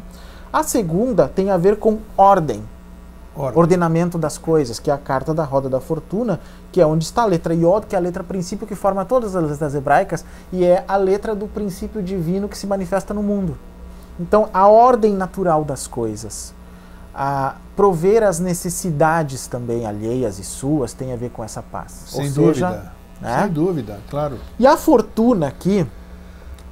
A segunda tem a ver com ordem, Ora, ordenamento das coisas, que é a carta da roda da fortuna, que é onde está a letra Yod, que é a letra princípio que forma todas as letras hebraicas e é a letra do princípio divino que se manifesta no mundo. Então, a ordem natural das coisas, a prover as necessidades também alheias e suas tem a ver com essa paz. sem Ou dúvida. seja, né? Sem dúvida, claro. E a fortuna aqui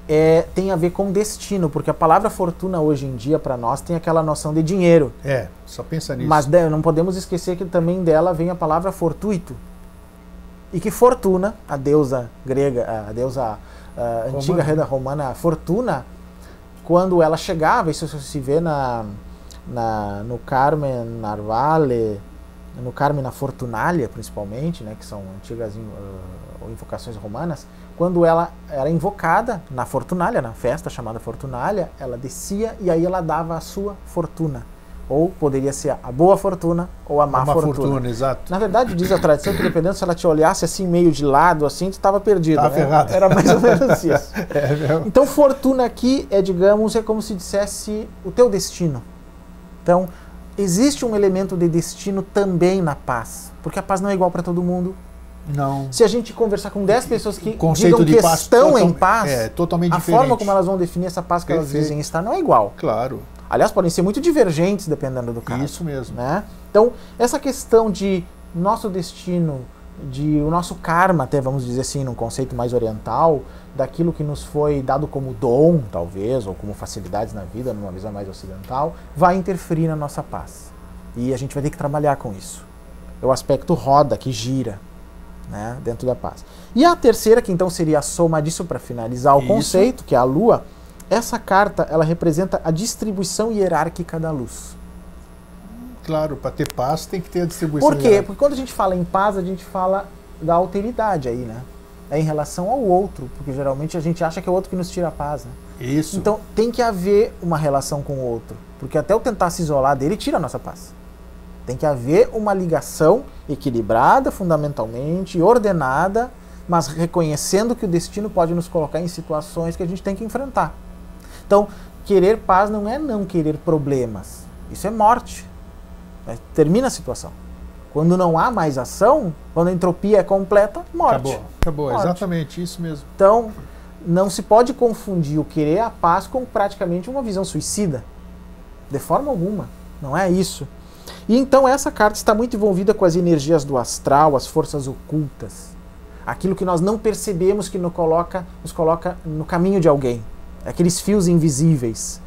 é, tem a ver com destino, porque a palavra fortuna hoje em dia para nós tem aquela noção de dinheiro. É, só pensa nisso. Mas de- não podemos esquecer que também dela vem a palavra fortuito. E que Fortuna, a deusa grega, a deusa ah, antiga reda romana, Fortuna, quando ela chegava, isso se vê na, na, no Carmen Narvale, no Carmina Fortunalia, principalmente, né, que são antigas ou invocações romanas, quando ela era invocada na Fortunalia, na festa chamada Fortunalia, ela descia e aí ela dava a sua fortuna. Ou poderia ser a boa fortuna ou a má, Uma fortuna. fortuna, exato. Na verdade, diz a tradição que dependendo se ela te olhasse assim meio de lado, assim, tu estava perdido. Tava né? ferrado. Era mais ou menos isso. [LAUGHS] É mesmo. Então, fortuna aqui é, digamos, é como se dissesse o teu destino. Então, existe um elemento de destino também na paz, porque a paz não é igual para todo mundo. Não. Se a gente conversar com 10 pessoas que conceito digam que paz estão total- em paz, é totalmente a diferente. forma como elas vão definir essa paz que elas Perfeito. dizem estar não é igual. Claro, Aliás, podem ser muito divergentes dependendo do caso. isso mesmo. né? Então, essa questão de nosso destino, de o nosso karma, até vamos dizer assim, num conceito mais oriental, daquilo que nos foi dado como dom, talvez, ou como facilidades na vida, numa visão mais ocidental, vai interferir na nossa paz. E a gente vai ter que trabalhar com isso. É o aspecto roda, que gira, né, dentro da paz. E a terceira, que então seria a soma disso para finalizar o Isso. conceito, que é a lua, essa carta ela representa a distribuição hierárquica da luz. Claro, para ter paz tem que ter a distribuição. Por quê? hierárquica. Porque quando a gente fala em paz, a gente fala da alteridade aí, né? É em relação ao outro, porque geralmente a gente acha que é o outro que nos tira a paz, né? Isso. Então tem que haver uma relação com o outro, porque até eu tentar se isolar dele tira a nossa paz. Tem que haver uma ligação equilibrada, fundamentalmente, ordenada, mas reconhecendo que o destino pode nos colocar em situações que a gente tem que enfrentar. Então, querer paz não é não querer problemas. Isso é morte. É, Termina a situação. Quando não há mais ação, quando a entropia é completa, morte. acabou. Acabou, Morte. exatamente isso mesmo. Então, não se pode confundir o querer a paz com praticamente uma visão suicida. De forma alguma. Não é isso. E então essa carta está muito envolvida com as energias do astral, as forças ocultas. Aquilo que nós não percebemos que nos coloca, nos coloca no caminho de alguém. Aqueles fios invisíveis.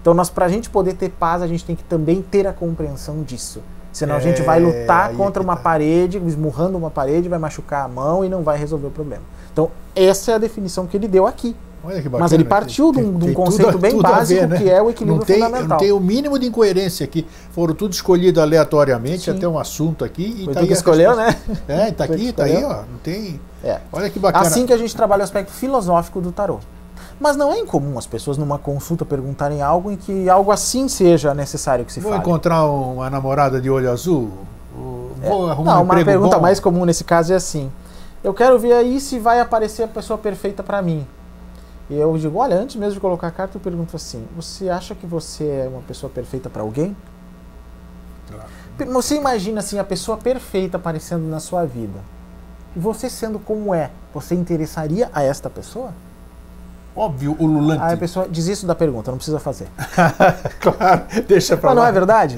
Então, nós, para a gente poder ter paz, a gente tem que também ter a compreensão disso. Senão a gente vai É, lutar contra uma tá. parede, esmurrando uma parede, vai machucar a mão e não vai resolver o problema. Então, essa é a definição que ele deu aqui. Olha que bacana. Mas ele partiu de um- Tem- de um conceito tudo- bem tudo básico, ver, né? que é o equilíbrio não tem, fundamental. Não tem o mínimo de incoerência aqui. Foram tudo escolhido aleatoriamente, Sim. até um assunto aqui. E Foi tá tu que escolheu, resposta. né? É, tá [LAUGHS] tu aqui, que tá aí, ó. Não tem. É. Olha que bacana. Assim que a gente trabalha o aspecto filosófico do tarô. Mas não é incomum as pessoas numa consulta perguntarem algo em que algo assim seja necessário que se Vou fale. encontrar uma namorada de olho azul? O- Vou arrumar Não, um uma pergunta bom? mais comum nesse caso é assim: eu quero ver aí se vai aparecer a pessoa perfeita para mim. E eu digo, olha, antes mesmo de colocar a carta, eu pergunto assim: você acha que você é uma pessoa perfeita para alguém? Claro. Você imagina assim a pessoa perfeita aparecendo na sua vida. E você sendo como é, você interessaria a esta pessoa? Óbvio, o Lulante. Aí a pessoa diz isso da pergunta, não precisa fazer. [LAUGHS] claro, deixa pra Mas lá. não é verdade?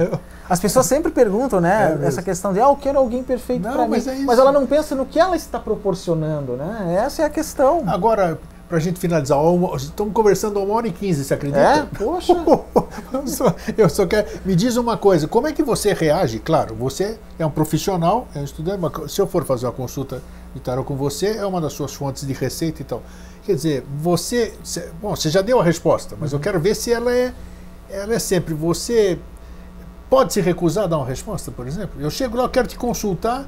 As pessoas sempre perguntam, né? É essa questão de, ah, eu quero alguém perfeito para mim. mas é isso. Mas ela não pensa no que ela está proporcionando, né? Essa é a questão. Agora, pra gente finalizar, estamos conversando uma hora e quinze, você acredita? É? Poxa. [LAUGHS] eu, só, eu só quero. Me diz uma coisa, como é que você reage? Claro, você é um profissional, é um estudante, mas se eu for fazer uma consulta de tarot com você, é uma das suas fontes de receita e tal. Quer dizer, você. cê- bom, você já deu a resposta, mas eu quero ver se ela é. Ela é sempre. Você pode se recusar a dar uma resposta, por exemplo? Eu chego lá, eu quero te consultar.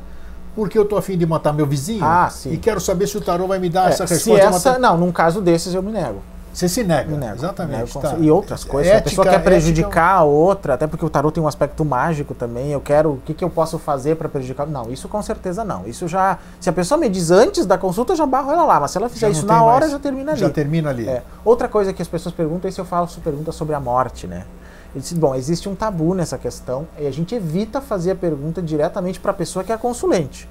Porque eu tô afim de matar meu vizinho Ah, sim. e quero saber se o tarô vai me dar É, essa resposta. essa, matar- não, num caso desses eu me nego. Você se nega. Me nego. Exatamente. Me nego, tá. E outras coisas. se a pessoa Ética- quer prejudicar ética- a outra, até porque o tarot tem um aspecto mágico também. Eu quero. O que, que eu posso fazer para prejudicar? Não, isso com certeza não. Isso já. Se a pessoa me diz antes da consulta, eu já barro ela lá. Mas se ela fizer já isso na hora, mais- já termina ali. Já termina ali. É. Outra coisa que as pessoas perguntam é se eu faço pergunta sobre a morte, né? Eu disse, bom, existe um tabu nessa questão e a gente evita fazer a pergunta diretamente para a pessoa que é a consulente.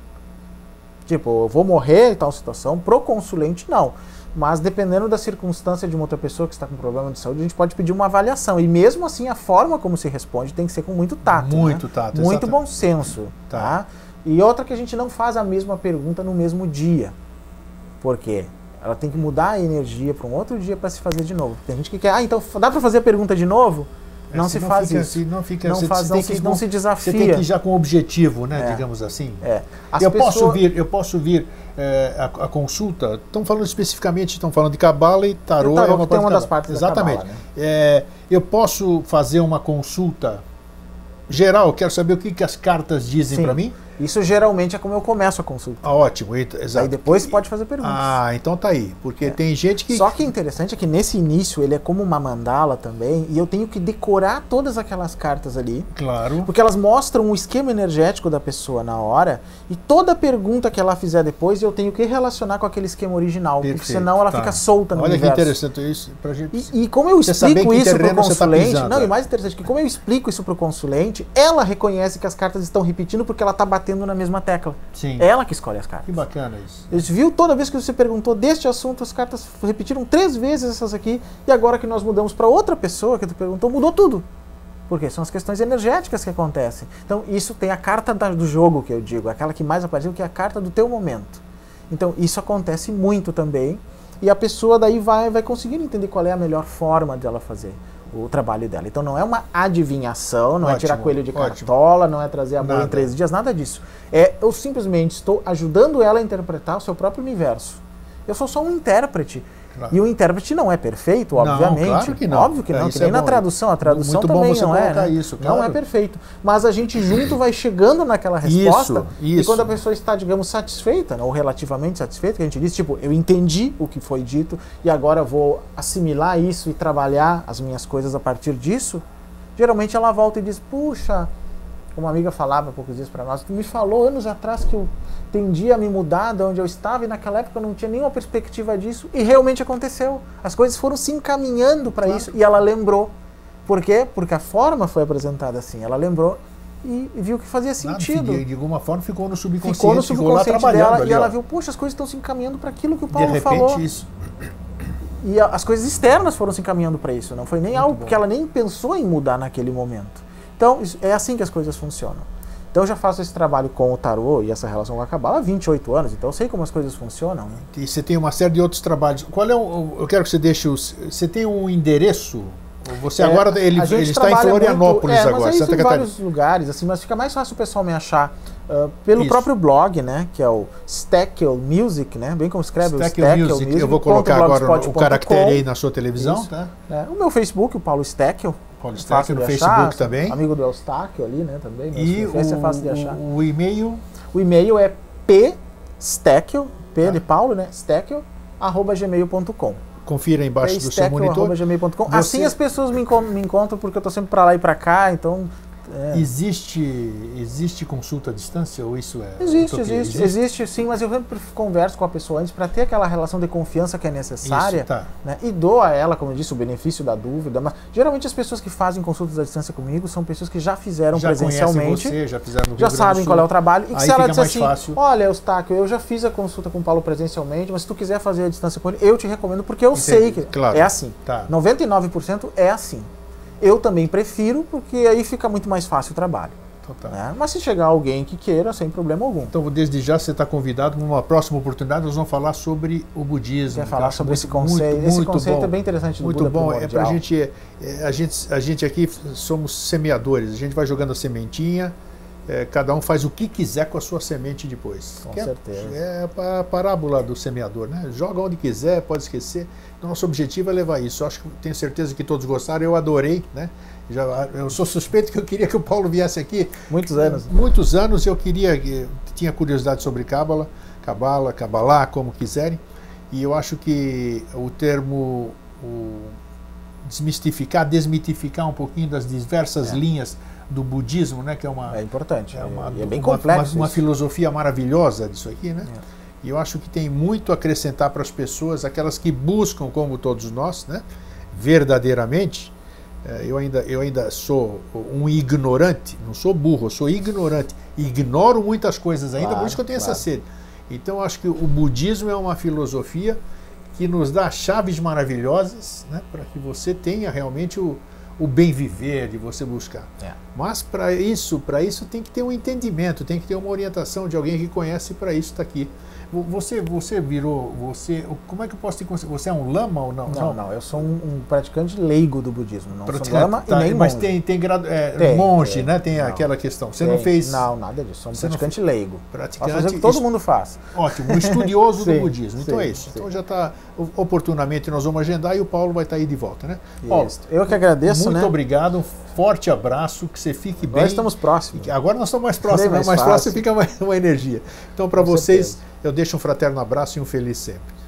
Tipo, eu vou morrer em tal situação, pro consulente não. Mas dependendo da circunstância de uma outra pessoa que está com problema de saúde, a gente pode pedir uma avaliação. E mesmo assim, a forma como se responde tem que ser com muito tato. Muito né? tato, Muito exatamente. bom senso. Tá. Tá. E outra que a gente não faz a mesma pergunta no mesmo dia. Por quê? Ela tem que mudar a energia para um outro dia para se fazer de novo. Tem gente que quer, ah, então dá para fazer a pergunta de novo? Não Assim, se faz fica isso. não fica Não você- faz- não se- que- não se desafia. Você tem que ir já com objetivo, né? É. Digamos assim. É. Eu pessoas- posso vir, eu posso vir é, a, a consulta. Estão falando especificamente, estão falando de cabala e tarô. E o tarô é uma parte uma das partes da Exatamente. cabala, né? É, eu posso fazer uma consulta geral. Quero saber o que, que as cartas dizem para mim. Isso geralmente é como eu começo a consulta. Ah, ótimo, exato. Aí depois você pode fazer perguntas. Ah, então tá aí. Porque é. tem gente que. Só que interessante é que nesse início ele é como uma mandala também, e eu tenho que decorar todas aquelas cartas ali. Claro. Porque elas mostram o esquema energético da pessoa na hora, e toda pergunta que ela fizer depois eu tenho que relacionar com aquele esquema original. Perfeito, porque senão ela tá. fica solta no Olha universo. que interessante isso. Pra gente... e, e como eu explico isso pro tá consulente. Tá não, e mais interessante que como eu explico isso pro consulente, ela reconhece que as cartas estão repetindo porque ela tá batendo na mesma tecla. Sim. Ela que escolhe as cartas. Que bacana isso. Você viu toda vez que você perguntou deste assunto, as cartas repetiram três vezes essas aqui, e agora que nós mudamos para outra pessoa que tu perguntou, mudou tudo. Porque são as questões energéticas que acontecem. Então, isso tem a carta da, do jogo, que eu digo, aquela que mais apareceu, que é a carta do teu momento. Então, isso acontece muito também, e a pessoa daí vai, vai conseguir entender qual é a melhor forma dela fazer o trabalho dela. Então não é uma adivinhação, não ótimo, é tirar coelho de cartola, ótimo. não é trazer amor nada. em três dias, nada disso. É eu simplesmente estou ajudando ela a interpretar o seu próprio universo. Eu sou só um intérprete. Claro. E o intérprete não é perfeito, obviamente. Não, claro que não. Óbvio que não, é, que nem é na tradução. A tradução Muito também não é. Né? Isso, claro. Não é perfeito. Mas a gente junto vai chegando naquela resposta. Isso, isso. E quando a pessoa está, digamos, satisfeita, né, ou relativamente satisfeita, que a gente diz, tipo, eu entendi o que foi dito e agora vou assimilar isso e trabalhar as minhas coisas a partir disso, geralmente ela volta e diz, puxa, uma amiga falava há poucos dias para nós, me falou anos atrás que eu tendia a me mudar de onde eu estava e naquela época eu não tinha nenhuma perspectiva disso e realmente aconteceu. As coisas foram se encaminhando para claro. isso e ela lembrou. Por quê? Porque a forma foi apresentada assim. Ela lembrou e viu que fazia sentido. Nada, de, alguma forma ficou no subconsciente, ficou no subconsciente ficou dela ali, e ela viu, puxa, as coisas estão se encaminhando para aquilo que o Paulo de repente, falou. Isso. E a, as coisas externas foram se encaminhando para isso. Não foi nem Muito algo bom. que ela nem pensou em mudar naquele momento. Então, é assim que as coisas funcionam. Então eu já faço esse trabalho com o tarô e essa relação com a cabala há 28 anos, então eu sei como as coisas funcionam. Né? E você tem uma série de outros trabalhos. Qual é o. Eu quero que você deixe os. Você tem um endereço? Você é, agora. Ele, ele está em Florianópolis muito, é, agora, mas Santa Catarina. vários lugares, assim, mas fica mais fácil o pessoal me achar uh, pelo Isso. próprio blog, né? Que é o Steckel Music, né? Bem como escreve o Steckel Music. Music. Eu vou colocar agora o caractere aí na sua televisão, Isso. tá? É, o meu Facebook, o Paulo Steckel. Paulo Stack no Facebook também. Amigo do Eustáquio ali, né, também. E o, é fácil de achar. O, e-mail? O e-mail é psteckel, P tá. de Paulo, né, steckel, arroba gmail.com. Confira embaixo do seu monitor. Gmail.com. Você... Assim as pessoas me, me encontram porque eu estou sempre para lá e para cá, então é. Existe, existe consulta à distância ou isso é? Existe, existe, existe, existe, sim, mas eu sempre converso com a pessoa antes para ter aquela relação de confiança que é necessária. Isso, tá. né? E dou a ela, como eu disse, o benefício da dúvida. Mas geralmente as pessoas que fazem consultas à distância comigo são pessoas que já fizeram já presencialmente. Você, já fizeram já sabem qual é o trabalho. E que se ela disser assim, fácil. olha, Eustáquio, eu já fiz a consulta com o Paulo presencialmente, mas se tu quiser fazer a distância com ele, eu te recomendo, porque eu Entendi. sei que claro. é assim. Tá. 99% é assim. Eu também prefiro, porque aí fica muito mais fácil o trabalho. Né? Mas se chegar alguém que queira, sem problema algum. Então, desde já, você está convidado. Numa próxima oportunidade, nós vamos falar sobre o budismo. Quer falar sobre esse conceito? Muito, esse muito conceito bom, é bem interessante. muito Buda bom. É para gente, é, a gente. A gente aqui somos semeadores. A gente vai jogando a sementinha. É, cada um faz o que quiser com a sua semente depois. Com que certeza. É, é a parábola do semeador, né? Joga onde quiser, pode esquecer. Nosso objetivo é levar isso. Eu acho que tenho certeza que todos gostaram. Eu adorei, né? Já, eu sou suspeito que eu queria que o Paulo viesse aqui. Muitos anos. Muitos anos eu queria, tinha curiosidade sobre Cábala, Cabala, Cabalá, como quiserem. E eu acho que o termo o desmistificar, desmitificar um pouquinho das diversas é. linhas do budismo, né, que é uma é importante, é, uma, é bem complexo, uma, uma, filosofia maravilhosa disso aqui, né? É. E eu acho que tem muito a acrescentar para as pessoas, aquelas que buscam, como todos nós, né, verdadeiramente. É, eu ainda, eu ainda sou um ignorante, não sou burro, eu sou ignorante. Ignoro muitas coisas ainda, claro, por isso que eu tenho claro. essa sede. Então, acho que o budismo é uma filosofia que nos dá chaves maravilhosas né, para que você tenha realmente o, o bem viver de você buscar. É. Mas para isso, para isso tem que ter um entendimento, tem que ter uma orientação de alguém que conhece para isso está aqui. Você, você virou, você, como é que eu posso te considerar? Você é um lama ou não? Não, não, eu sou um, um praticante leigo do budismo, não sou lama tá, e nem Mas monge. tem, tem, grado, é, tem monge, tem, né? Tem não, aquela questão. Você tem, não fez... Não, nada disso, sou um praticante não, leigo. Praticante... fazer o que todo mundo faz. Ótimo, um estudioso [LAUGHS] sim, do budismo. Então sim, é isso. Sim. Então já está, oportunamente nós vamos agendar e o Paulo vai estar tá aí de volta, né? Paulo, eu que agradeço. muito né? obrigado, um forte abraço, que você fique bem. Agora estamos próximos. Agora nós estamos mais próximos, Bem mais, mais próximo fica mais [LAUGHS] uma energia. Então, para vocês, certeza. Eu deixo um fraterno abraço e um feliz sempre.